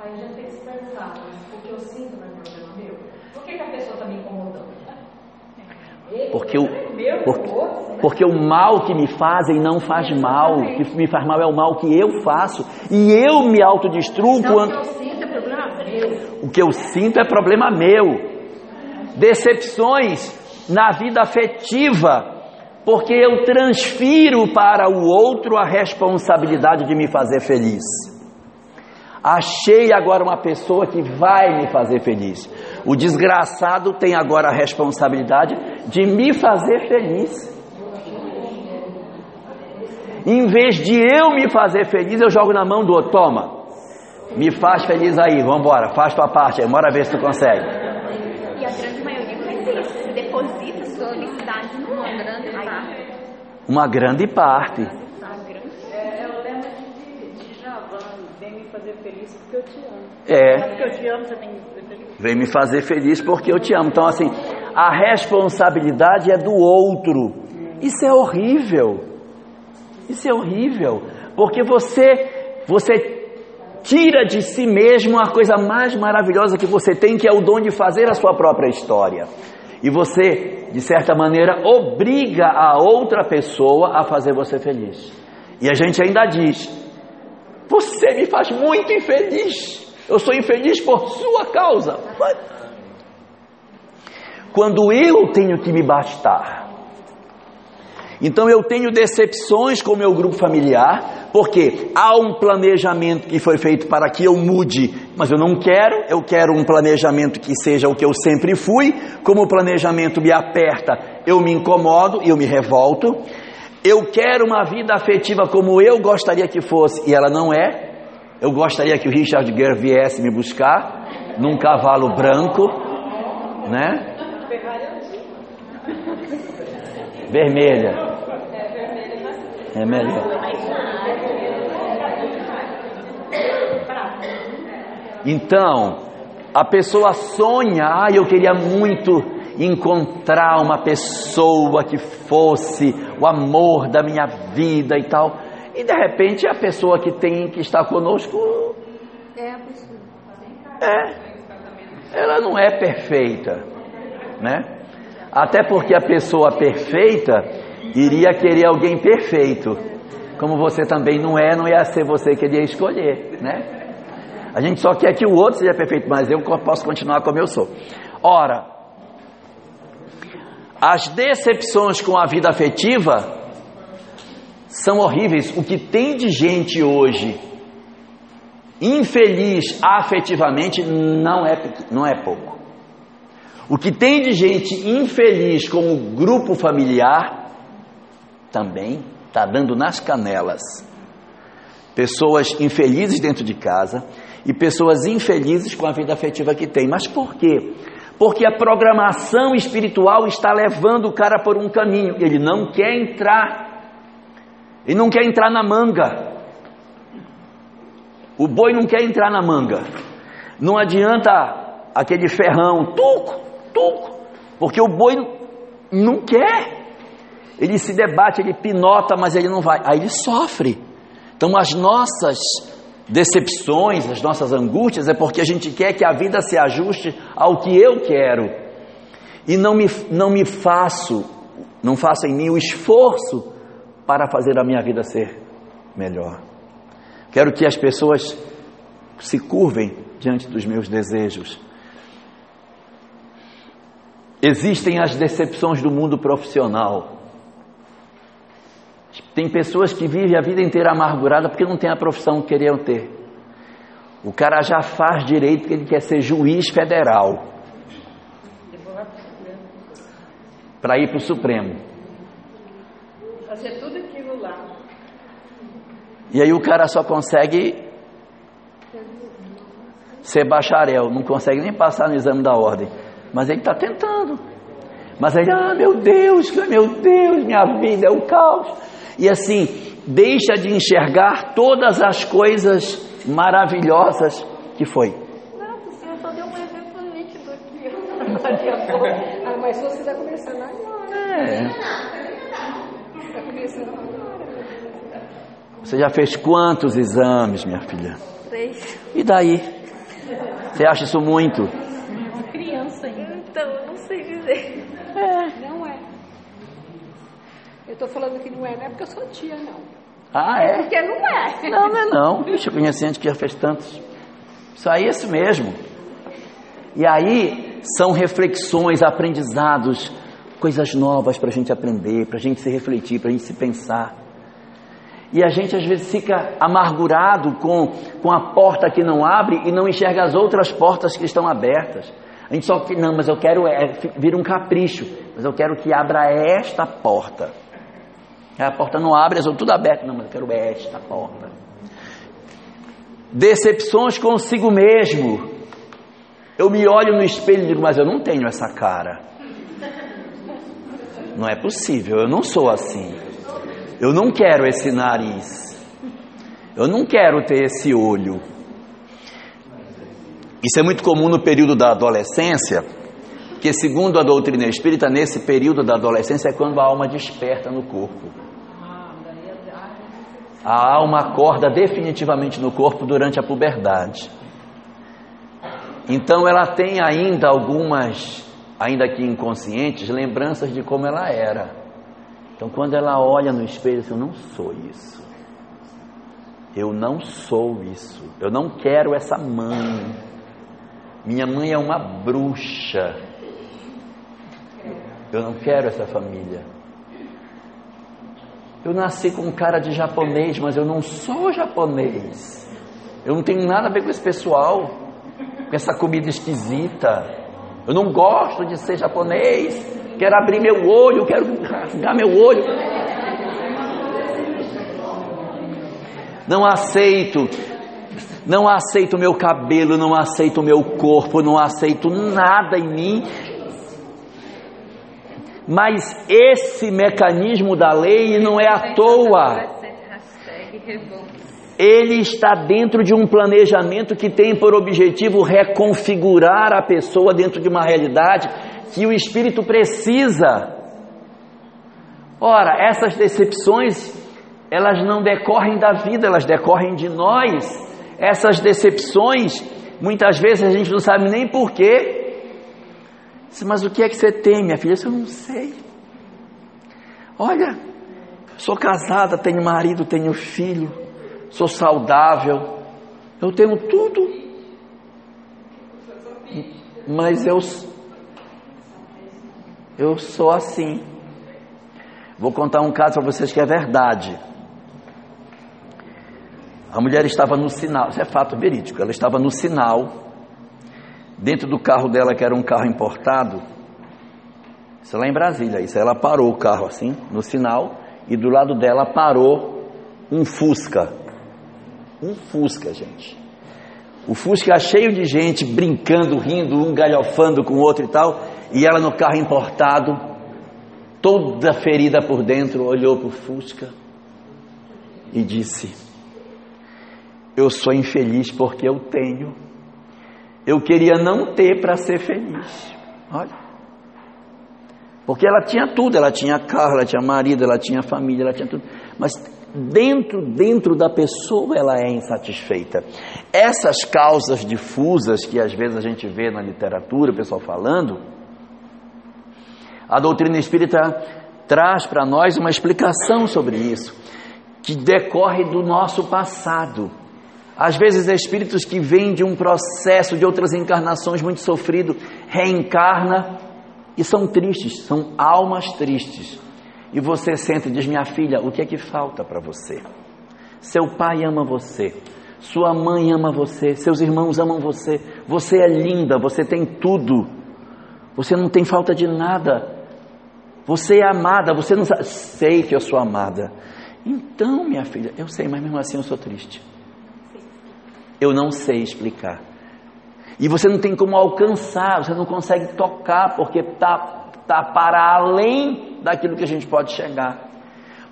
Aí a gente tem que se perguntar, mas o que eu sinto não é problema meu? Por que, que a pessoa está me incomodando? Porque o, por- porque o mal que me fazem não faz mal. O que me faz mal é o mal que eu faço. E eu me autodestruo Então, o quando. que eu sinto é problema meu. O que eu sinto é problema meu. Decepções na vida afetiva, porque eu transfiro para o outro a responsabilidade de me fazer feliz. Achei agora uma pessoa que vai me fazer feliz. O desgraçado tem agora a responsabilidade de me fazer feliz. Em vez de eu me fazer feliz, eu jogo na mão do outro. Toma, me faz feliz aí, vambora, faz tua parte aí, bora ver se tu consegue. E a grande maioria faz isso. Você deposita sua felicidade no outro. grande parte. Uma grande parte. É, é o lema de, de Javan, vem me fazer feliz porque eu te amo. É, porque eu te amo, você tem que me fazer feliz. vem me fazer feliz porque eu te amo. Então, assim, a responsabilidade é do outro. Isso é horrível. Isso é horrível. Porque você, você tira de si mesmo a coisa mais maravilhosa que você tem, que é o dom de fazer a sua própria história. E você, de certa maneira, obriga a outra pessoa a fazer você feliz. E a gente ainda diz: Você me faz muito infeliz. Eu sou infeliz por sua causa. Quando eu tenho que me bastar, então eu tenho decepções com o meu grupo familiar, porque há um planejamento que foi feito para que eu mude, mas eu não quero, eu quero um planejamento que seja o que eu sempre fui, como o planejamento me aperta, eu me incomodo e eu me revolto. Eu quero uma vida afetiva como eu gostaria que fosse, e ela não é. Eu gostaria que o Richard Gere viesse me buscar num cavalo branco, né? Vermelha. É melhor. Então, a pessoa sonha, ah, eu queria muito encontrar uma pessoa que fosse o amor da minha vida e tal. E de repente a pessoa que tem que estar conosco É a pessoa. é, ela não é perfeita, né? Até porque a pessoa perfeita iria querer alguém perfeito. Como você também não é, não ia ser você que iria escolher, né? A gente só quer que o outro seja perfeito, mas eu posso continuar como eu sou. Ora, as decepções com a vida afetiva são horríveis. O que tem de gente hoje infeliz afetivamente não é, não é pouco. O que tem de gente infeliz com o grupo familiar também está dando nas canelas. Pessoas infelizes dentro de casa e pessoas infelizes com a vida afetiva que tem. Mas por quê? Porque a programação espiritual está levando o cara por um caminho. Ele não quer entrar. Ele não quer entrar na manga. O boi não quer entrar na manga. Não adianta aquele ferrão, tuco, tuco, porque o boi não quer. Ele se debate, ele pinota, mas ele não vai. Aí ele sofre. Então as nossas decepções, as nossas angústias é porque a gente quer que a vida se ajuste ao que eu quero. E não me, não me faço, não faço em mim o esforço para fazer a minha vida ser melhor. Quero que as pessoas se curvem diante dos meus desejos. Existem as decepções do mundo profissional. Tem pessoas que vivem a vida inteira amargurada porque não tem a profissão que queriam ter. O cara já faz direito porque ele quer ser juiz federal. Para ir para o Supremo. Fazer tudo aquilo lá. E aí o cara só consegue ser bacharel, não consegue nem passar no exame da ordem. Mas ele está tentando. Mas ele, ah, meu Deus, meu Deus, minha vida é o caos. E assim, deixa de enxergar todas as coisas maravilhosas que foi. Não, o senhor só deu um exemplo nítido aqui. ah, mas você está começando agora. É. Está começando agora. Você já fez quantos exames, minha filha? Três. E daí? Você acha isso muito? Criança ainda. Então, eu não sei dizer. Não é. Eu estou falando que não é, não é porque eu sou tia, não. Ah, é? Porque não é. Não, não é não. Deixa eu conhecer gente que já fez tantos. Isso aí é isso mesmo. E aí são reflexões, aprendizados, coisas novas para a gente aprender, para a gente se refletir, para a gente se pensar. E a gente às vezes fica amargurado com, com a porta que não abre e não enxerga as outras portas que estão abertas. A gente só que não, mas eu quero é, vir um capricho, mas eu quero que abra esta porta. A porta não abre, as outras tudo aberto. Não, mas eu quero esta porta. Decepções consigo mesmo. Eu me olho no espelho e digo, mas eu não tenho essa cara. Não é possível, eu não sou assim. Eu não quero esse nariz. Eu não quero ter esse olho. Isso é muito comum no período da adolescência, que segundo a doutrina espírita, nesse período da adolescência é quando a alma desperta no corpo. A alma acorda definitivamente no corpo durante a puberdade. Então ela tem ainda algumas, ainda que inconscientes, lembranças de como ela era. Então quando ela olha no espelho, diz, eu não sou isso. Eu não sou isso. Eu não quero essa mãe. Minha mãe é uma bruxa. Eu não quero essa família. Eu nasci com cara de japonês, mas eu não sou japonês. Eu não tenho nada a ver com esse pessoal, com essa comida esquisita. Eu não gosto de ser japonês. Quero abrir meu olho, quero rasgar meu olho. Não aceito não aceito meu cabelo, não aceito meu corpo, não aceito nada em mim. Mas esse mecanismo da lei não é à toa. Ele está dentro de um planejamento que tem por objetivo reconfigurar a pessoa dentro de uma realidade que o espírito precisa. Ora, essas decepções, elas não decorrem da vida, elas decorrem de nós essas decepções, muitas vezes a gente não sabe nem porquê. Mas o que é que você tem, minha filha? Eu não sei. Olha, sou casada, tenho marido, tenho filho, sou saudável, eu tenho tudo. Mas eu, eu sou assim. Vou contar um caso para vocês que é verdade. A mulher estava no sinal, isso é fato verídico, ela estava no sinal, dentro do carro dela, que era um carro importado, isso é lá em Brasília, isso, ela parou o carro assim, no sinal, e do lado dela parou um Fusca, um Fusca, gente. O Fusca cheio de gente, brincando, rindo, um galhofando com o outro e tal, e ela no carro importado, toda ferida por dentro, olhou para o Fusca e disse: eu sou infeliz porque eu tenho. Eu queria não ter para ser feliz. Olha. Porque ela tinha tudo, ela tinha carro, ela tinha marido, ela tinha família, ela tinha tudo. Mas dentro, dentro da pessoa ela é insatisfeita. Essas causas difusas que às vezes a gente vê na literatura, o pessoal falando, a doutrina espírita traz para nós uma explicação sobre isso, que decorre do nosso passado. Às vezes, espíritos que vêm de um processo de outras encarnações muito sofrido, reencarna e são tristes, são almas tristes. E você sente e diz: Minha filha, o que é que falta para você? Seu pai ama você, sua mãe ama você, seus irmãos amam você, você é linda, você tem tudo, você não tem falta de nada, você é amada, você não sabe. Sei que eu sou amada. Então, minha filha, eu sei, mas mesmo assim eu sou triste. Eu não sei explicar. E você não tem como alcançar, você não consegue tocar, porque está tá para além daquilo que a gente pode chegar.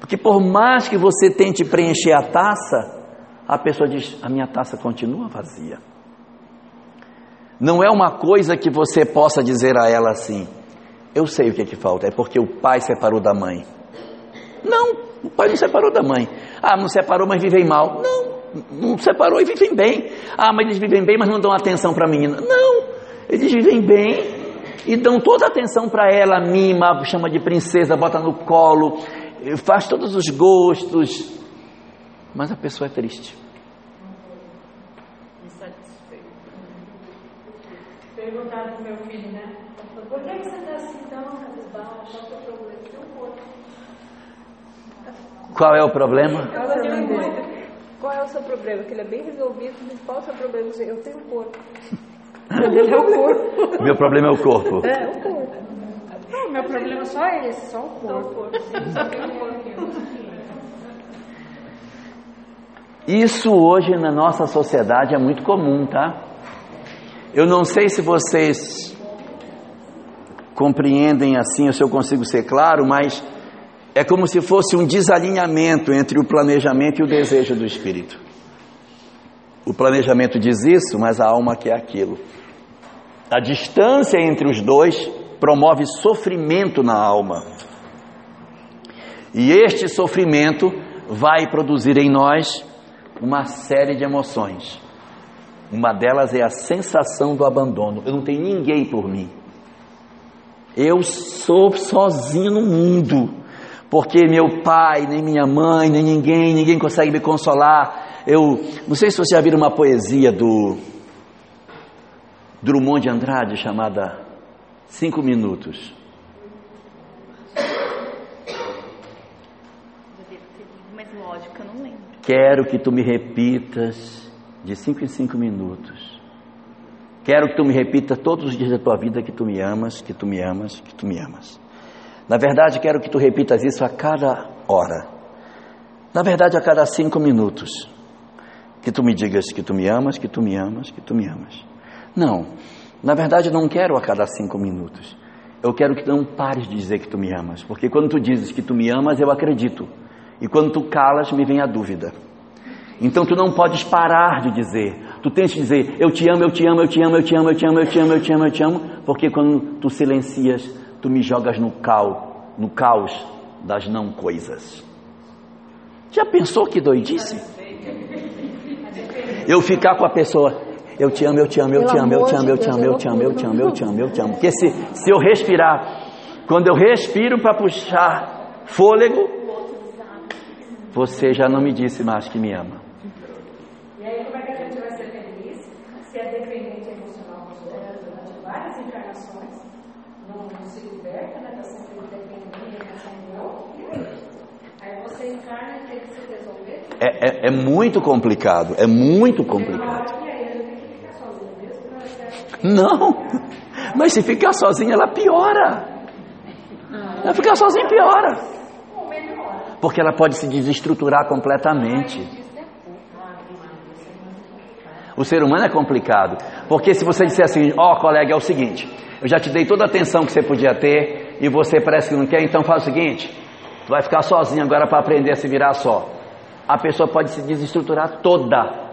Porque por mais que você tente preencher a taça, a pessoa diz: a minha taça continua vazia. Não é uma coisa que você possa dizer a ela assim: eu sei o que é que falta, é porque o pai separou da mãe. Não, o pai não separou da mãe. Ah, não separou, mas vivem mal. Não, não separou e vivem bem. Ah, mas eles vivem bem, mas não dão atenção para a menina. Não, eles vivem bem e dão toda a atenção para ela, mima, chama de princesa, bota no colo, faz todos os gostos. Mas a pessoa é triste. Perguntaram pro meu filho, né? Por que você está assim tão cabisbaixo? Qual é o problema? Qual é o problema? Qual é o seu problema? Que ele é bem resolvido, mas qual é o seu problema? Eu tenho um corpo. Ele é o corpo. Meu problema é o corpo. É, o corpo. Não, meu problema é só esse, só o corpo. Isso hoje na nossa sociedade é muito comum, tá? Eu não sei se vocês compreendem assim, ou se eu consigo ser claro, mas é como se fosse um desalinhamento entre o planejamento e o desejo do espírito. O planejamento diz isso, mas a alma quer aquilo. A distância entre os dois promove sofrimento na alma. E este sofrimento vai produzir em nós uma série de emoções. Uma delas é a sensação do abandono. Eu não tenho ninguém por mim. Eu sou sozinho no mundo. Porque meu pai, nem minha mãe, nem ninguém, ninguém consegue me consolar. Eu não sei se você já viram uma poesia do Drummond de Andrade chamada Cinco Minutos. Quero que tu me repitas de cinco em cinco minutos. Quero que tu me repita todos os dias da tua vida que tu me amas, que tu me amas, que tu me amas. Na verdade, quero que tu repitas isso a cada hora. Na verdade, a cada cinco minutos. Que tu me digas que tu me amas, que tu me amas, que tu me amas. Não, na verdade, não quero a cada cinco minutos. Eu quero que tu não pares de dizer que tu me amas, porque quando tu dizes que tu me amas, eu acredito. E quando tu calas, me vem a dúvida. Então tu não podes parar de dizer. Tu tens que dizer, eu te amo, eu te amo, eu te amo, eu te amo, eu te amo, eu te amo, eu te amo, eu te amo, porque quando tu silencias, tu me jogas no caos, no caos das não coisas. Já pensou que doidice? Eu ficar com a pessoa, eu te amo, eu te amo, eu te amo, eu te amo, eu te amo, eu te amo, eu te amo, eu te amo, eu te amo. Porque se, se eu respirar, quando eu respiro para puxar fôlego, você já não me disse mais que me ama. E aí, como é que a gente vai ser feliz se é dependente emocional dos outros durante várias encarnações, não, não se liberta, né? Está sempre dependente, emocional, e aí? Aí você encarna e tem que se resolver. É, é, é muito complicado, é muito complicado. Não, mas se ficar sozinha, ela piora. Ela ficar sozinha piora. Porque ela pode se desestruturar completamente. O ser humano é complicado. Porque se você disser assim, ó oh, colega, é o seguinte, eu já te dei toda a atenção que você podia ter e você parece que não quer, então faz o seguinte, tu vai ficar sozinho agora para aprender a se virar só a pessoa pode se desestruturar toda.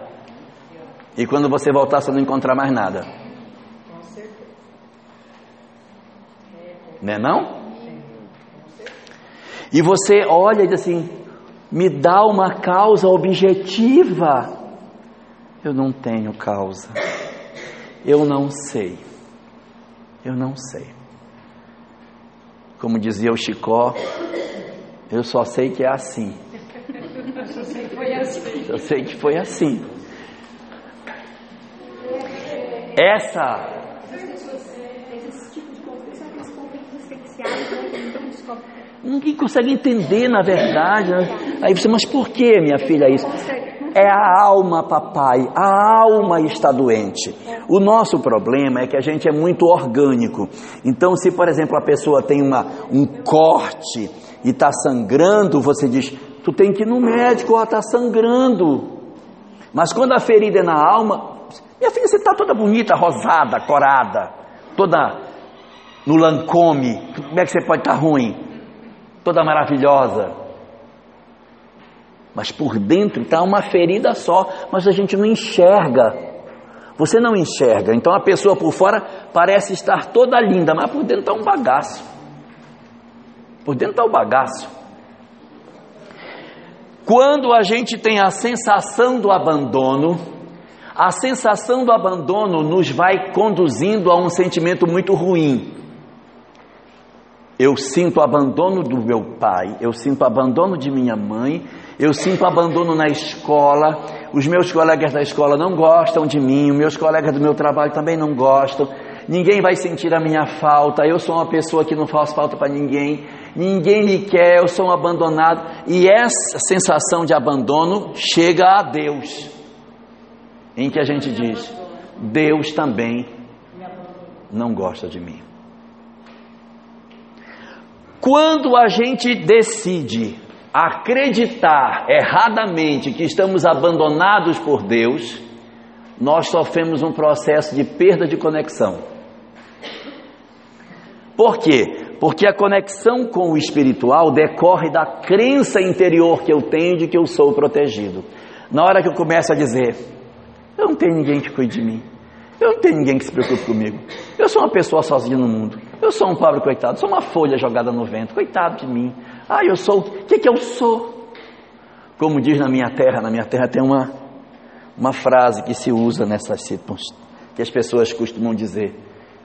E quando você voltar, você não encontrar mais nada. Né não? E você olha e diz assim: me dá uma causa objetiva. Eu não tenho causa. Eu não sei. Eu não sei. Como dizia o Chicó, eu só sei que é assim. Eu sei que foi assim. Essa Ninguém consegue entender, na verdade. Né? Aí você, mas por que, minha filha, isso? É a alma, papai. A alma está doente. O nosso problema é que a gente é muito orgânico. Então, se, por exemplo, a pessoa tem uma, um corte e está sangrando, você diz: tu tem que ir no médico, ela está sangrando. Mas quando a ferida é na alma, minha filha, você está toda bonita, rosada, corada, toda no lancome. Como é que você pode estar tá ruim? toda maravilhosa. Mas por dentro está uma ferida só, mas a gente não enxerga. Você não enxerga. Então a pessoa por fora parece estar toda linda, mas por dentro está um bagaço. Por dentro está o um bagaço. Quando a gente tem a sensação do abandono, a sensação do abandono nos vai conduzindo a um sentimento muito ruim. Eu sinto abandono do meu pai, eu sinto abandono de minha mãe, eu sinto abandono na escola, os meus colegas da escola não gostam de mim, os meus colegas do meu trabalho também não gostam, ninguém vai sentir a minha falta, eu sou uma pessoa que não faz falta para ninguém, ninguém me quer, eu sou um abandonado, e essa sensação de abandono chega a Deus, em que a gente diz: Deus também não gosta de mim. Quando a gente decide acreditar erradamente que estamos abandonados por Deus, nós sofremos um processo de perda de conexão. Por quê? Porque a conexão com o espiritual decorre da crença interior que eu tenho de que eu sou protegido. Na hora que eu começo a dizer, eu não tenho ninguém que cuide de mim, eu não tenho ninguém que se preocupe comigo. Eu sou uma pessoa sozinha no mundo. Eu sou um pobre coitado, sou uma folha jogada no vento. Coitado de mim. Ah, eu sou. O que, que eu sou? Como diz na minha terra, na minha terra tem uma, uma frase que se usa nessas circunstâncias, que as pessoas costumam dizer.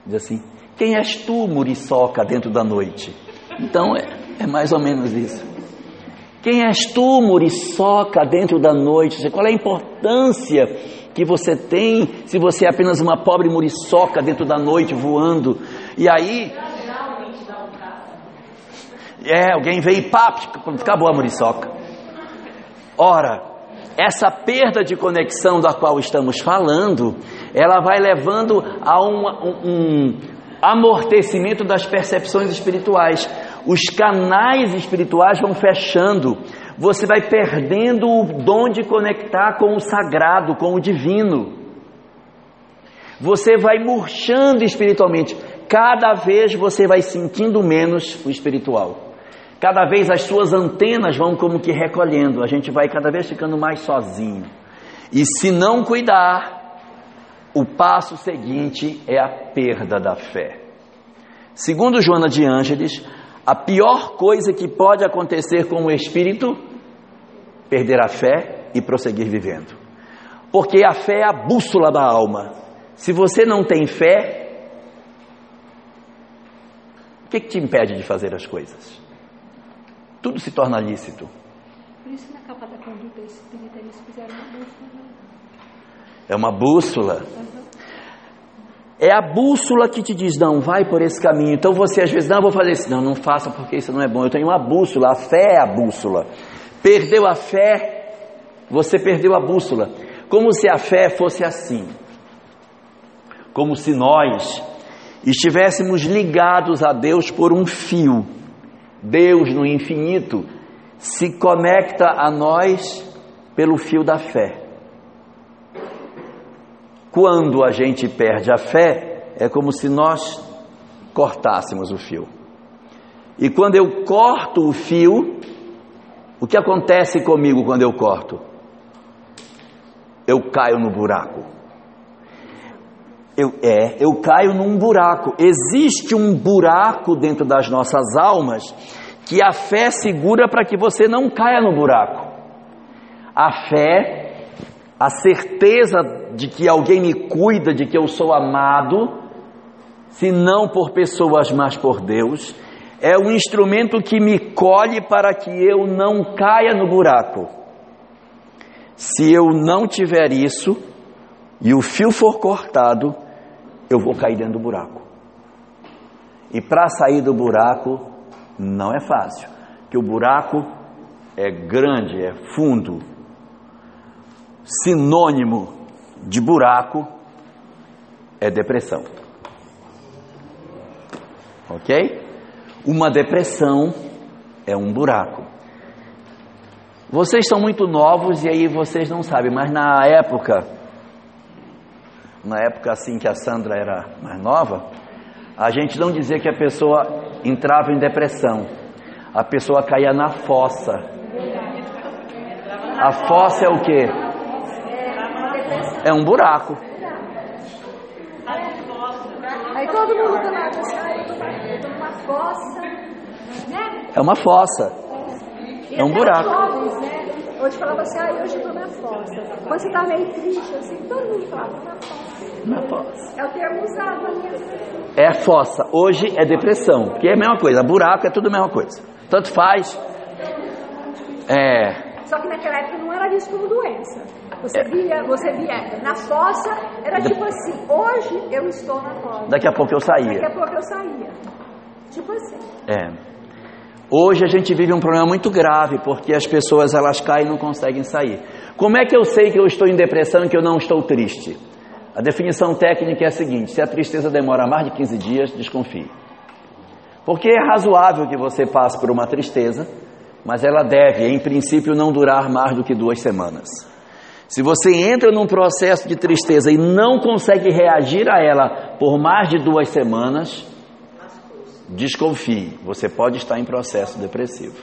Diz assim: Quem és tu, muriçoca, dentro da noite? Então é, é mais ou menos isso. Quem és tu, muriçoca, dentro da noite? Qual é a importância que você tem se você é apenas uma pobre muriçoca dentro da noite voando. E aí. É, alguém veio e pá, acabou a muriçoca. Ora, essa perda de conexão da qual estamos falando, ela vai levando a um, um amortecimento das percepções espirituais. Os canais espirituais vão fechando você vai perdendo o dom de conectar com o sagrado, com o divino. Você vai murchando espiritualmente. Cada vez você vai sentindo menos o espiritual. Cada vez as suas antenas vão como que recolhendo. A gente vai cada vez ficando mais sozinho. E se não cuidar, o passo seguinte é a perda da fé. Segundo Joana de Ângeles, a pior coisa que pode acontecer com o espírito, perder a fé e prosseguir vivendo. Porque a fé é a bússola da alma. Se você não tem fé, o que, que te impede de fazer as coisas? Tudo se torna lícito. Por isso na capa da conduta espírita eles fizeram uma bússola. É uma bússola. É a bússola que te diz, não, vai por esse caminho. Então você às vezes, não, vou fazer isso. Não, não faça porque isso não é bom. Eu tenho uma bússola, a fé é a bússola. Perdeu a fé, você perdeu a bússola. Como se a fé fosse assim. Como se nós estivéssemos ligados a Deus por um fio. Deus no infinito se conecta a nós pelo fio da fé. Quando a gente perde a fé, é como se nós cortássemos o fio. E quando eu corto o fio, o que acontece comigo quando eu corto? Eu caio no buraco. Eu, é, eu caio num buraco. Existe um buraco dentro das nossas almas que a fé segura para que você não caia no buraco. A fé, a certeza de que alguém me cuida, de que eu sou amado, se não por pessoas, mas por Deus, é um instrumento que me colhe para que eu não caia no buraco. Se eu não tiver isso e o fio for cortado, eu vou cair dentro do buraco. E para sair do buraco não é fácil, que o buraco é grande, é fundo. Sinônimo de buraco é depressão. Ok? Uma depressão é um buraco. Vocês são muito novos e aí vocês não sabem, mas na época, na época assim que a Sandra era mais nova, a gente não dizia que a pessoa entrava em depressão, a pessoa caía na fossa. A fossa é o que? É um buraco. Aí todo mundo tá eu tô, tô numa fossa, né? É uma fossa. É um buraco. jovens, né? Hoje falava assim, ah, hoje eu tô na fossa. Quando você tá meio triste, assim, todo mundo falava, na fossa. Na fossa. É o termo usado né? É fossa. Hoje é depressão, porque é a mesma coisa. Buraco é tudo a mesma coisa. Tanto faz. É. Só que naquela época não era visto como doença. Você via, você via na fossa, era tipo assim, hoje eu estou na fossa. Daqui a pouco eu Daqui saía. a pouco eu saía. Tipo assim. É. Hoje a gente vive um problema muito grave porque as pessoas elas caem e não conseguem sair. Como é que eu sei que eu estou em depressão e que eu não estou triste? A definição técnica é a seguinte: se a tristeza demora mais de 15 dias, desconfie. Porque é razoável que você passe por uma tristeza, mas ela deve, em princípio, não durar mais do que duas semanas. Se você entra num processo de tristeza e não consegue reagir a ela por mais de duas semanas, desconfie, você pode estar em processo depressivo.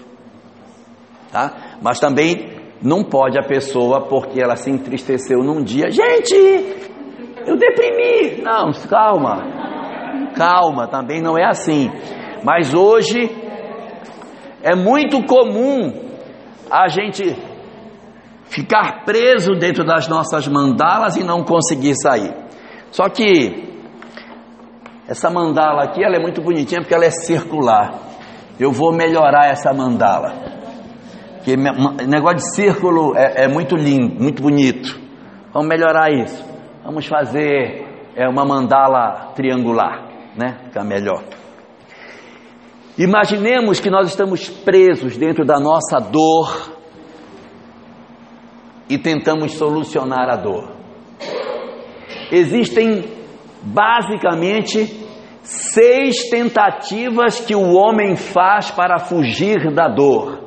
Tá? Mas também não pode a pessoa, porque ela se entristeceu num dia, gente, eu deprimi. Não, calma, calma, também não é assim. Mas hoje é muito comum a gente ficar preso dentro das nossas mandalas e não conseguir sair. Só que essa mandala aqui, ela é muito bonitinha porque ela é circular. Eu vou melhorar essa mandala. Porque negócio de círculo é, é muito lindo, muito bonito. Vamos melhorar isso. Vamos fazer é, uma mandala triangular, né? Fica melhor. Imaginemos que nós estamos presos dentro da nossa dor e tentamos solucionar a dor. Existem basicamente seis tentativas que o homem faz para fugir da dor.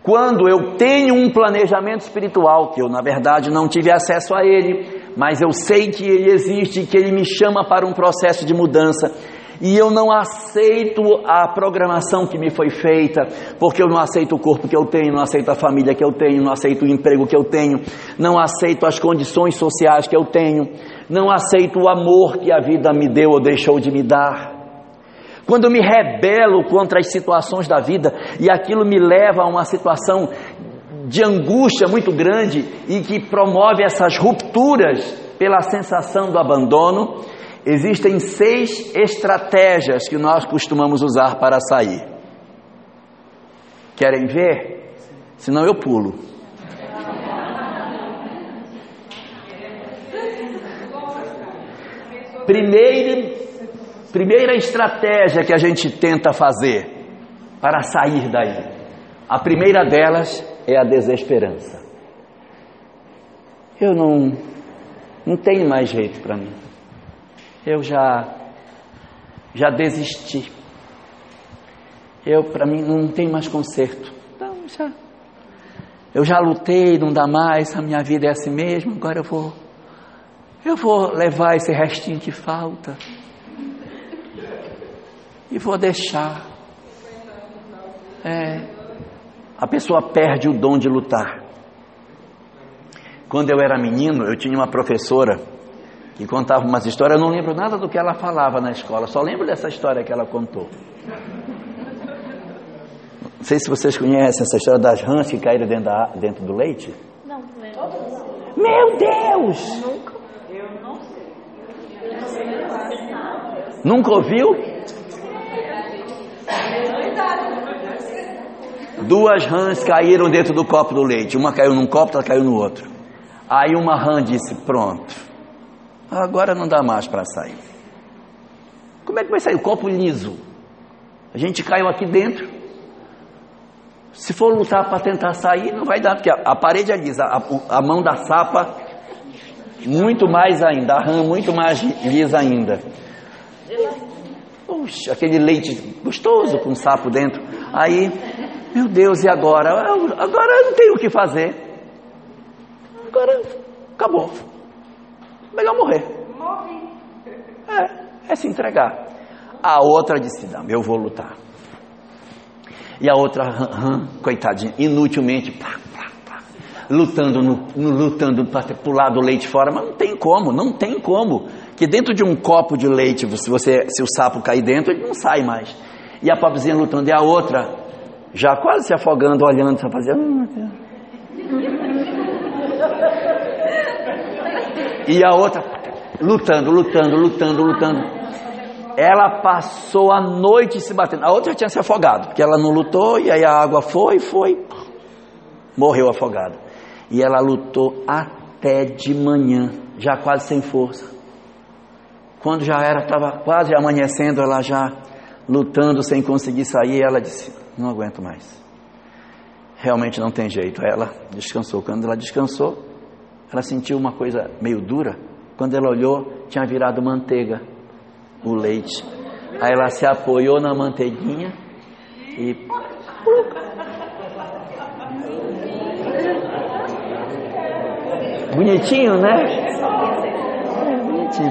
Quando eu tenho um planejamento espiritual, que eu na verdade não tive acesso a ele, mas eu sei que ele existe, que ele me chama para um processo de mudança, e eu não aceito a programação que me foi feita, porque eu não aceito o corpo que eu tenho, não aceito a família que eu tenho, não aceito o emprego que eu tenho, não aceito as condições sociais que eu tenho, não aceito o amor que a vida me deu ou deixou de me dar. Quando eu me rebelo contra as situações da vida e aquilo me leva a uma situação de angústia muito grande e que promove essas rupturas pela sensação do abandono, existem seis estratégias que nós costumamos usar para sair. Querem ver? Senão eu pulo. Primeiro, primeira estratégia que a gente tenta fazer para sair daí. A primeira delas é a desesperança. Eu não não tenho mais jeito para mim. Eu já já desisti. Eu para mim não tem mais conserto. Então já eu já lutei, não dá mais, a minha vida é assim mesmo, agora eu vou eu vou levar esse restinho que falta e vou deixar. É, a pessoa perde o dom de lutar. Quando eu era menino, eu tinha uma professora que contava umas histórias. Eu não lembro nada do que ela falava na escola, só lembro dessa história que ela contou. Não sei se vocês conhecem essa história das rãs que caíram dentro, da, dentro do leite. Não, lembro. Meu Deus! Nunca. Nunca ouviu? Duas rãs caíram dentro do copo do leite. Uma caiu num copo, outra caiu no outro. Aí uma rã disse: Pronto, agora não dá mais para sair. Como é que vai sair o copo liso? A gente caiu aqui dentro. Se for lutar para tentar sair, não vai dar, porque a, a parede é lisa, a, a mão da sapa muito mais ainda, a rã muito mais lisa ainda. Puxa, aquele leite gostoso com sapo dentro. Aí, meu Deus, e agora? Agora eu não tenho o que fazer. Agora acabou. Melhor morrer. É, é se entregar. A outra disse: Não, eu vou lutar. E a outra, hum, coitadinha, inutilmente, pá, pá, pá, lutando, no, no, lutando para pular do leite fora, mas não tem como, não tem como. Que dentro de um copo de leite, se, você, se o sapo cair dentro, ele não sai mais. E a pobrezinha lutando, e a outra, já quase se afogando, olhando, só fazendo. E a outra, lutando, lutando, lutando, lutando. Ela passou a noite se batendo. A outra tinha se afogado, porque ela não lutou, e aí a água foi, foi, morreu afogada. E ela lutou até de manhã, já quase sem força. Quando já era, estava quase amanhecendo, ela já lutando sem conseguir sair, ela disse: Não aguento mais. Realmente não tem jeito. Ela descansou. Quando ela descansou, ela sentiu uma coisa meio dura. Quando ela olhou, tinha virado manteiga o leite. Aí ela se apoiou na manteiguinha e. Bonitinho, né? É, bonitinho.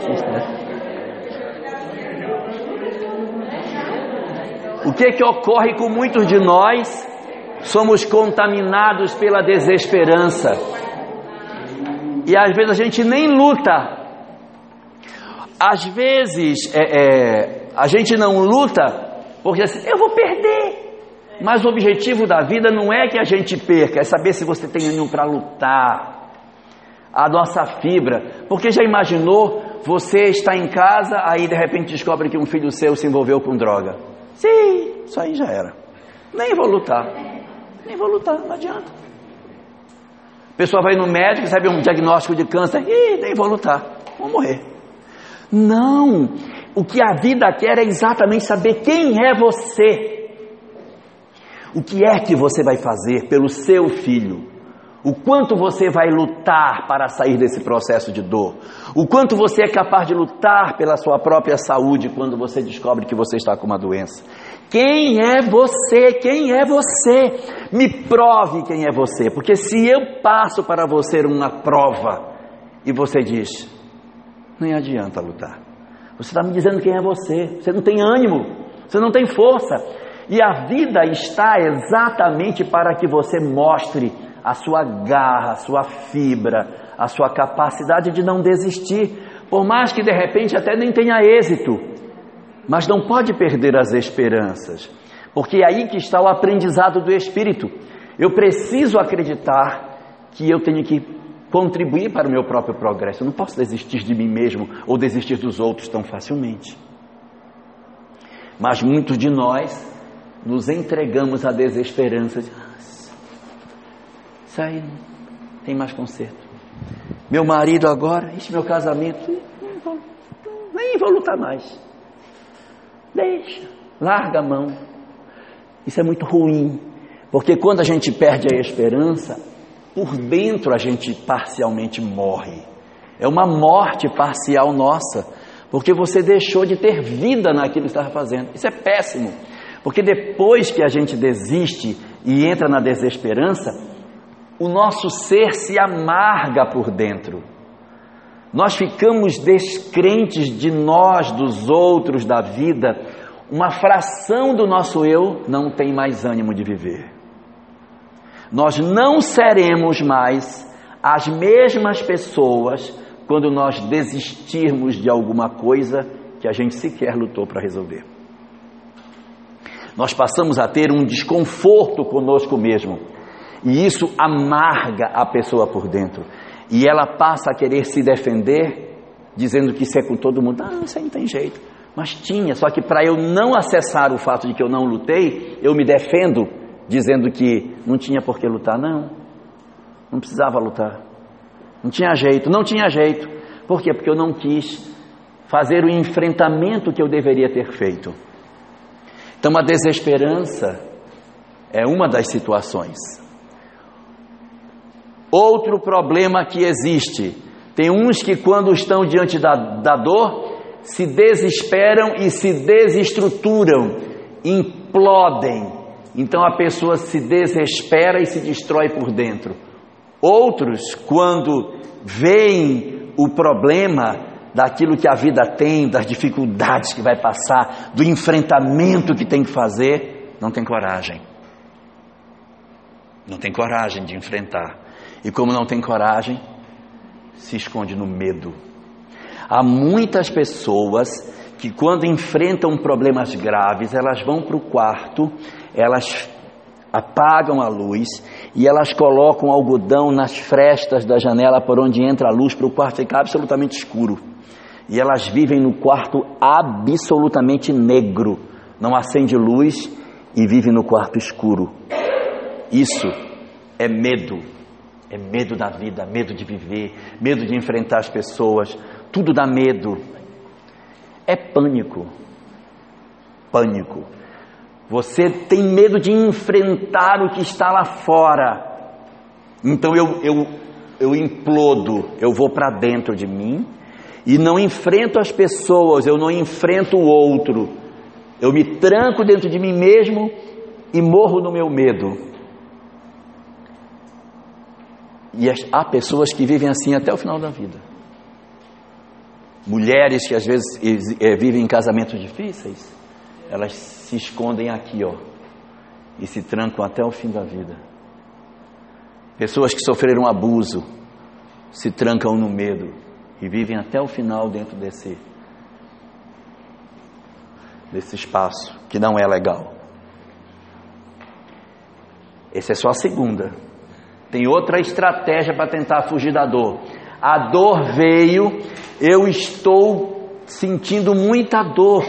O que que ocorre com muitos de nós? Somos contaminados pela desesperança. E às vezes a gente nem luta. Às vezes é, é, a gente não luta porque assim, eu vou perder. Mas o objetivo da vida não é que a gente perca, é saber se você tem ânimo para lutar. A nossa fibra. Porque já imaginou você está em casa, aí de repente descobre que um filho seu se envolveu com droga. Sim, isso aí já era. Nem vou lutar. Nem vou lutar, não adianta. A pessoa vai no médico, recebe um diagnóstico de câncer, e nem vou lutar, vou morrer. Não, o que a vida quer é exatamente saber quem é você. O que é que você vai fazer pelo seu filho? O quanto você vai lutar para sair desse processo de dor? O quanto você é capaz de lutar pela sua própria saúde quando você descobre que você está com uma doença? Quem é você? Quem é você? Me prove quem é você, porque se eu passo para você uma prova e você diz, nem adianta lutar. Você está me dizendo quem é você. Você não tem ânimo, você não tem força. E a vida está exatamente para que você mostre a sua garra, a sua fibra, a sua capacidade de não desistir, por mais que de repente até nem tenha êxito, mas não pode perder as esperanças, porque é aí que está o aprendizado do Espírito. Eu preciso acreditar que eu tenho que contribuir para o meu próprio progresso, eu não posso desistir de mim mesmo ou desistir dos outros tão facilmente. Mas muitos de nós nos entregamos à desesperança de isso aí não tem mais conserto. Meu marido agora, este meu casamento, nem vou, lutar mais. Deixa, larga a mão. Isso é muito ruim, porque quando a gente perde a esperança, por dentro a gente parcialmente morre. É uma morte parcial nossa, porque você deixou de ter vida naquilo que estava fazendo. Isso é péssimo, porque depois que a gente desiste e entra na desesperança, o nosso ser se amarga por dentro. Nós ficamos descrentes de nós, dos outros, da vida. Uma fração do nosso eu não tem mais ânimo de viver. Nós não seremos mais as mesmas pessoas quando nós desistirmos de alguma coisa que a gente sequer lutou para resolver. Nós passamos a ter um desconforto conosco mesmo, e isso amarga a pessoa por dentro, e ela passa a querer se defender, dizendo que isso é com todo mundo. Ah, isso aí não tem jeito. Mas tinha, só que para eu não acessar o fato de que eu não lutei, eu me defendo, dizendo que não tinha por que lutar. Não, não precisava lutar. Não tinha jeito, não tinha jeito. Por quê? Porque eu não quis fazer o enfrentamento que eu deveria ter feito. Então a desesperança é uma das situações. Outro problema que existe: tem uns que, quando estão diante da, da dor, se desesperam e se desestruturam, implodem. Então a pessoa se desespera e se destrói por dentro. Outros, quando veem o problema, daquilo que a vida tem, das dificuldades que vai passar, do enfrentamento que tem que fazer, não tem coragem. Não tem coragem de enfrentar. E como não tem coragem, se esconde no medo. Há muitas pessoas que, quando enfrentam problemas graves, elas vão para o quarto, elas apagam a luz e elas colocam algodão nas frestas da janela por onde entra a luz para o quarto ficar absolutamente escuro. E elas vivem no quarto absolutamente negro, não acende luz e vive no quarto escuro. Isso é medo, é medo da vida, medo de viver, medo de enfrentar as pessoas, tudo dá medo. É pânico. Pânico. Você tem medo de enfrentar o que está lá fora. Então eu, eu, eu implodo, eu vou para dentro de mim e não enfrento as pessoas, eu não enfrento o outro. Eu me tranco dentro de mim mesmo e morro no meu medo. E há pessoas que vivem assim até o final da vida. Mulheres que às vezes é, vivem em casamentos difíceis, elas se escondem aqui, ó, e se trancam até o fim da vida. Pessoas que sofreram abuso se trancam no medo e vivem até o final dentro desse desse espaço que não é legal. Essa é só a segunda. Tem outra estratégia para tentar fugir da dor. A dor veio, eu estou sentindo muita dor,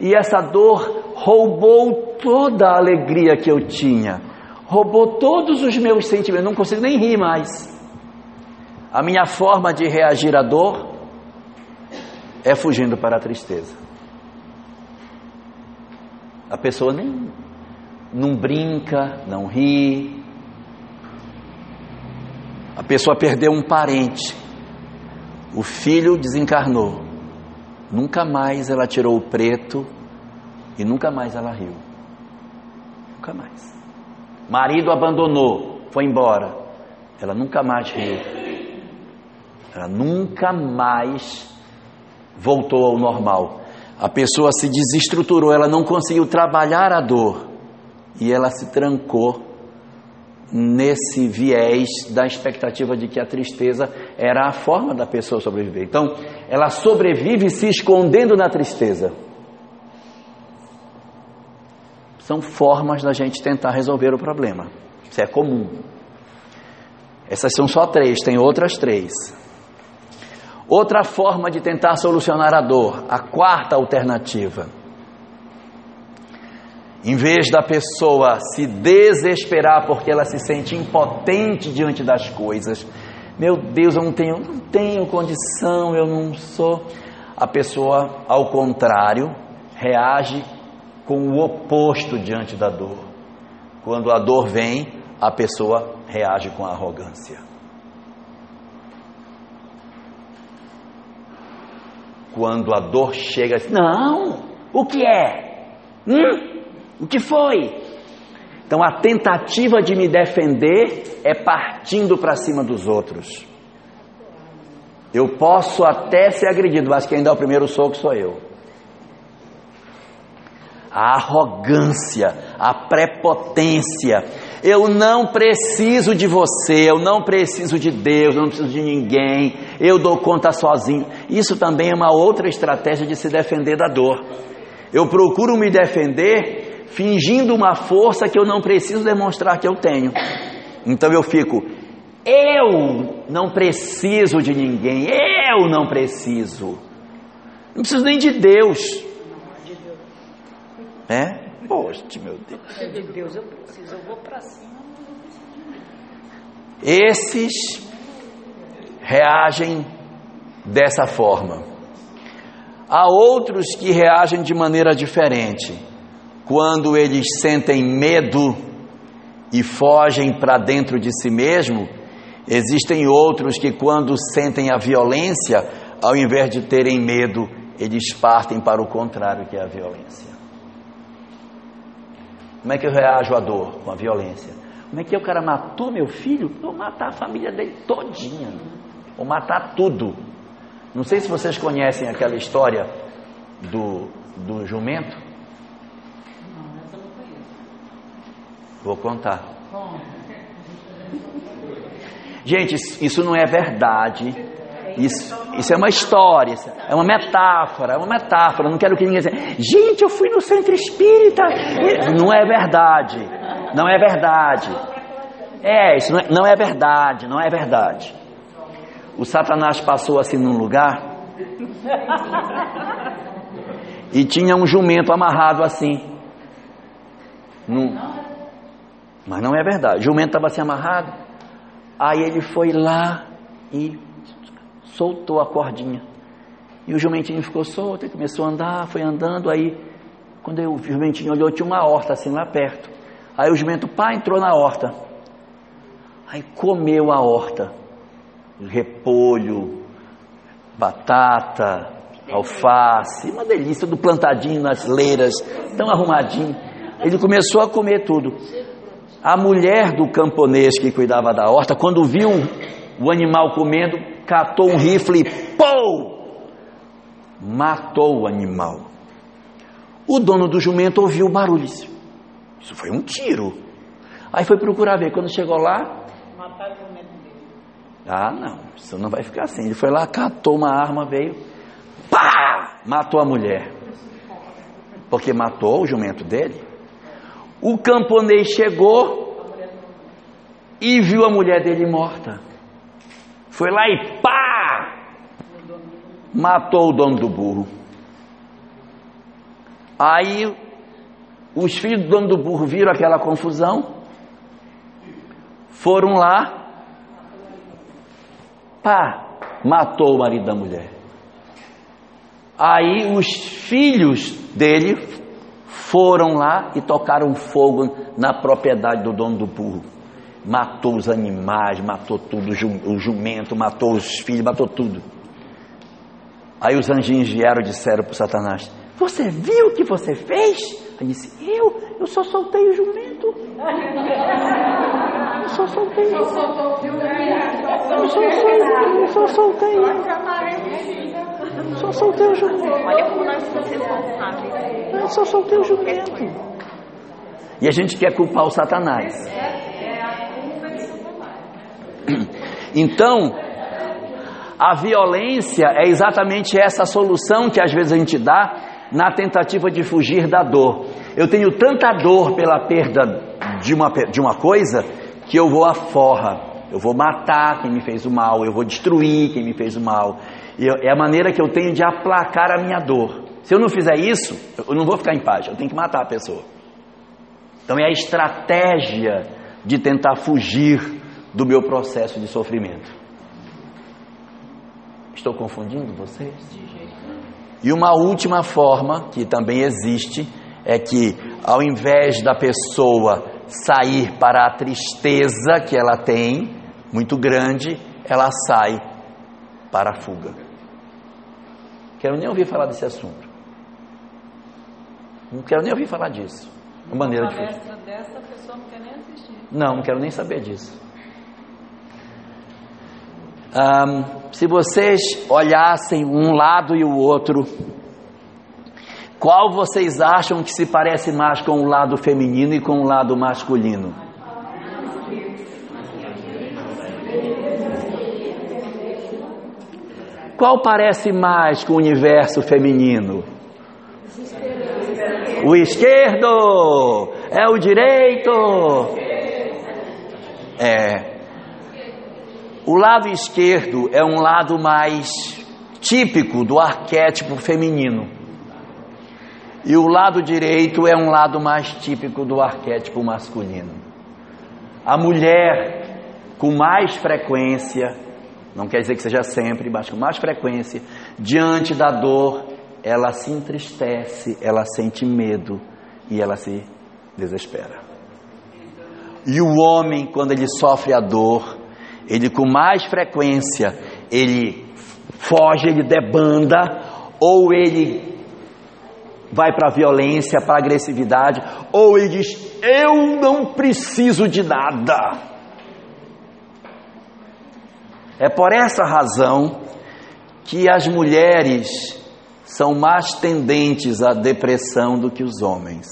e essa dor roubou toda a alegria que eu tinha, roubou todos os meus sentimentos, não consigo nem rir mais. A minha forma de reagir à dor é fugindo para a tristeza. A pessoa nem não brinca, não ri. A pessoa perdeu um parente. O filho desencarnou. Nunca mais ela tirou o preto e nunca mais ela riu. Nunca mais. Marido abandonou, foi embora. Ela nunca mais riu. Ela nunca mais voltou ao normal. A pessoa se desestruturou, ela não conseguiu trabalhar a dor e ela se trancou nesse viés da expectativa de que a tristeza era a forma da pessoa sobreviver. Então, ela sobrevive se escondendo na tristeza. São formas da gente tentar resolver o problema. Isso é comum. Essas são só três, tem outras três. Outra forma de tentar solucionar a dor, a quarta alternativa. Em vez da pessoa se desesperar porque ela se sente impotente diante das coisas, meu Deus, eu não tenho, não tenho condição, eu não sou. A pessoa, ao contrário, reage com o oposto diante da dor. Quando a dor vem, a pessoa reage com arrogância. Quando a dor chega, não, o que é? Hum? O que foi? Então a tentativa de me defender é partindo para cima dos outros. Eu posso até ser agredido, mas quem dá o primeiro soco sou eu. A arrogância, a prepotência Eu não preciso de você, eu não preciso de Deus, eu não preciso de ninguém, eu dou conta sozinho. Isso também é uma outra estratégia de se defender da dor. Eu procuro me defender fingindo uma força que eu não preciso demonstrar que eu tenho. Então eu fico, eu não preciso de ninguém, eu não preciso. Não preciso nem de Deus. É? Poxa, meu Deus. De Deus eu preciso, eu vou para cima. Esses reagem dessa forma. Há outros que reagem de maneira diferente. Quando eles sentem medo e fogem para dentro de si mesmo, existem outros que, quando sentem a violência, ao invés de terem medo, eles partem para o contrário, que é a violência. Como é que eu reajo à dor? Com a violência. Como é que o cara matou meu filho? Vou matar a família dele todinha. Vou matar tudo. Não sei se vocês conhecem aquela história do, do jumento. Vou contar. Gente, isso não é verdade. Isso, isso é uma história, é uma metáfora, é uma metáfora. Não quero que ninguém diga, gente, eu fui no centro espírita. Não é verdade, não é verdade. É, isso não é, não é verdade, não é verdade. O Satanás passou assim num lugar e tinha um jumento amarrado assim. Num, mas não é verdade. O jumento estava assim amarrado. Aí ele foi lá e soltou a cordinha. E o jumentinho ficou solto, e começou a andar, foi andando, aí quando o jumentinho olhou, tinha uma horta assim lá perto. Aí o jumento, pá, entrou na horta. Aí comeu a horta. Repolho, batata, alface, uma delícia, tudo plantadinho nas leiras, tão arrumadinho. Ele começou a comer tudo. A mulher do camponês que cuidava da horta, quando viu o animal comendo, catou um rifle e pou! Matou o animal. O dono do jumento ouviu o barulho. Isso foi um tiro. Aí foi procurar ver. Quando chegou lá. Mataram o jumento dele. Ah, não. Isso não vai ficar assim. Ele foi lá, catou uma arma, veio. Pá! Matou a mulher. Porque matou o jumento dele. O camponês chegou e viu a mulher dele morta. Foi lá e pá! Matou o dono do burro. Aí os filhos do dono do burro viram aquela confusão, foram lá, pá, matou o marido da mulher. Aí os filhos dele foram lá e tocaram fogo na propriedade do dono do burro. Matou os animais, matou tudo, o jumento, matou os filhos, matou tudo. Aí os anjinhos vieram e disseram para o Satanás: Você viu o que você fez? Ele disse: Eu? Eu só soltei o jumento. Eu só soltei. Eu só soltei. Eu só soltei. Só soltei o jumento. Olha como nós somos responsáveis. Eu só soltei o jumento. E a gente quer culpar o Satanás. Então, a violência é exatamente essa solução que às vezes a gente dá na tentativa de fugir da dor. Eu tenho tanta dor pela perda de uma, de uma coisa que eu vou à forra. Eu vou matar quem me fez o mal, eu vou destruir quem me fez o mal. Eu, é a maneira que eu tenho de aplacar a minha dor. Se eu não fizer isso, eu não vou ficar em paz, eu tenho que matar a pessoa. Então é a estratégia de tentar fugir do meu processo de sofrimento. Estou confundindo vocês? E uma última forma que também existe é que, ao invés da pessoa sair para a tristeza que ela tem, muito grande, ela sai para a fuga. Quero nem ouvir falar desse assunto. Não quero nem ouvir falar disso. Uma maneira de dessa pessoa não quer nem assistir. Não, não quero nem saber disso. Um, se vocês olhassem um lado e o outro, qual vocês acham que se parece mais com o lado feminino e com o lado masculino? Qual parece mais com o universo feminino? O esquerdo é o direito. É. O lado esquerdo é um lado mais típico do arquétipo feminino. E o lado direito é um lado mais típico do arquétipo masculino. A mulher, com mais frequência, não quer dizer que seja sempre, mas com mais frequência, diante da dor, ela se entristece, ela sente medo e ela se desespera. E o homem, quando ele sofre a dor, ele com mais frequência, ele foge, ele debanda, ou ele vai para a violência, para a agressividade, ou ele diz: Eu não preciso de nada. É por essa razão que as mulheres são mais tendentes à depressão do que os homens.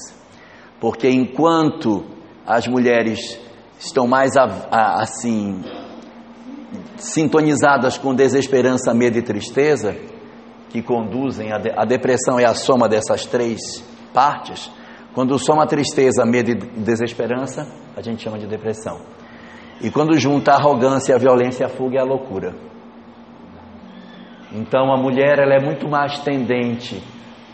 Porque enquanto as mulheres estão mais assim sintonizadas com desesperança, medo e tristeza, que conduzem a, de, a depressão é a soma dessas três partes. Quando soma tristeza, medo e desesperança, a gente chama de depressão. E quando junta a arrogância, a violência, a fuga, é a loucura. Então a mulher ela é muito mais tendente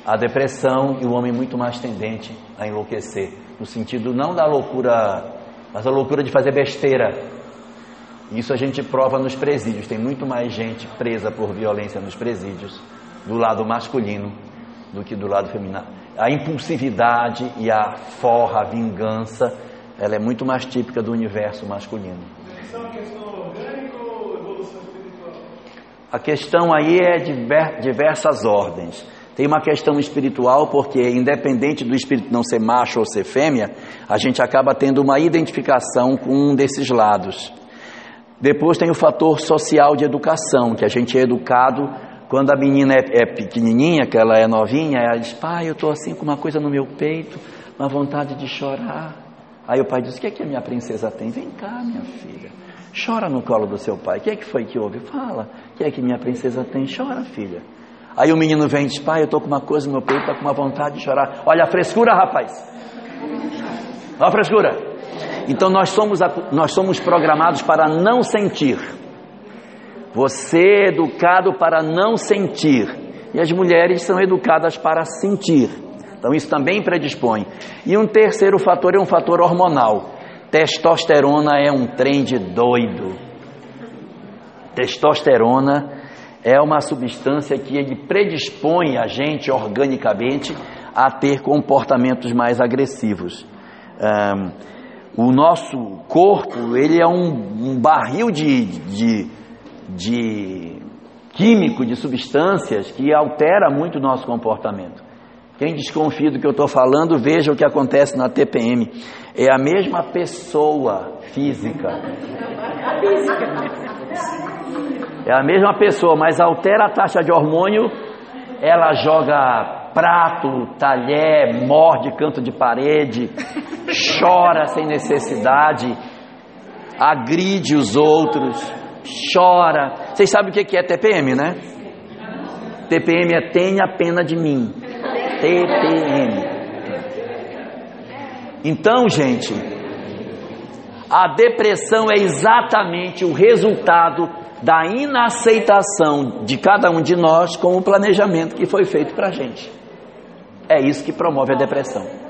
à depressão e o homem muito mais tendente a enlouquecer, no sentido não da loucura, mas a loucura de fazer besteira. Isso a gente prova nos presídios. Tem muito mais gente presa por violência nos presídios do lado masculino do que do lado feminino. A impulsividade e a forra, a vingança, ela é muito mais típica do universo masculino. A questão aí é de diversas ordens. Tem uma questão espiritual, porque independente do espírito não ser macho ou ser fêmea, a gente acaba tendo uma identificação com um desses lados. Depois tem o fator social de educação, que a gente é educado quando a menina é, é pequenininha, que ela é novinha, ela diz: Pai, eu estou assim com uma coisa no meu peito, uma vontade de chorar. Aí o pai diz: O que é que a minha princesa tem? Vem cá, minha filha. Chora no colo do seu pai. O que é que foi que houve? Fala. O que é que minha princesa tem? Chora, filha. Aí o menino vem e diz: Pai, eu estou com uma coisa no meu peito, estou com uma vontade de chorar. Olha a frescura, rapaz. Olha a frescura. Então nós somos, nós somos programados para não sentir. Você é educado para não sentir. E as mulheres são educadas para sentir. Então isso também predispõe. E um terceiro fator é um fator hormonal. Testosterona é um trem de doido. Testosterona é uma substância que ele predispõe a gente organicamente a ter comportamentos mais agressivos. Um, o nosso corpo ele é um, um barril de, de de químico, de substâncias que altera muito o nosso comportamento. Quem desconfia do que eu estou falando, veja o que acontece na TPM. É a mesma pessoa física. É a mesma pessoa, mas altera a taxa de hormônio, ela joga prato, talher, morde canto de parede, chora sem necessidade, agride os outros chora. Vocês sabem o que é TPM, né? TPM é tenha pena de mim. TPM. Então, gente, a depressão é exatamente o resultado da inaceitação de cada um de nós com o planejamento que foi feito para a gente. É isso que promove a depressão.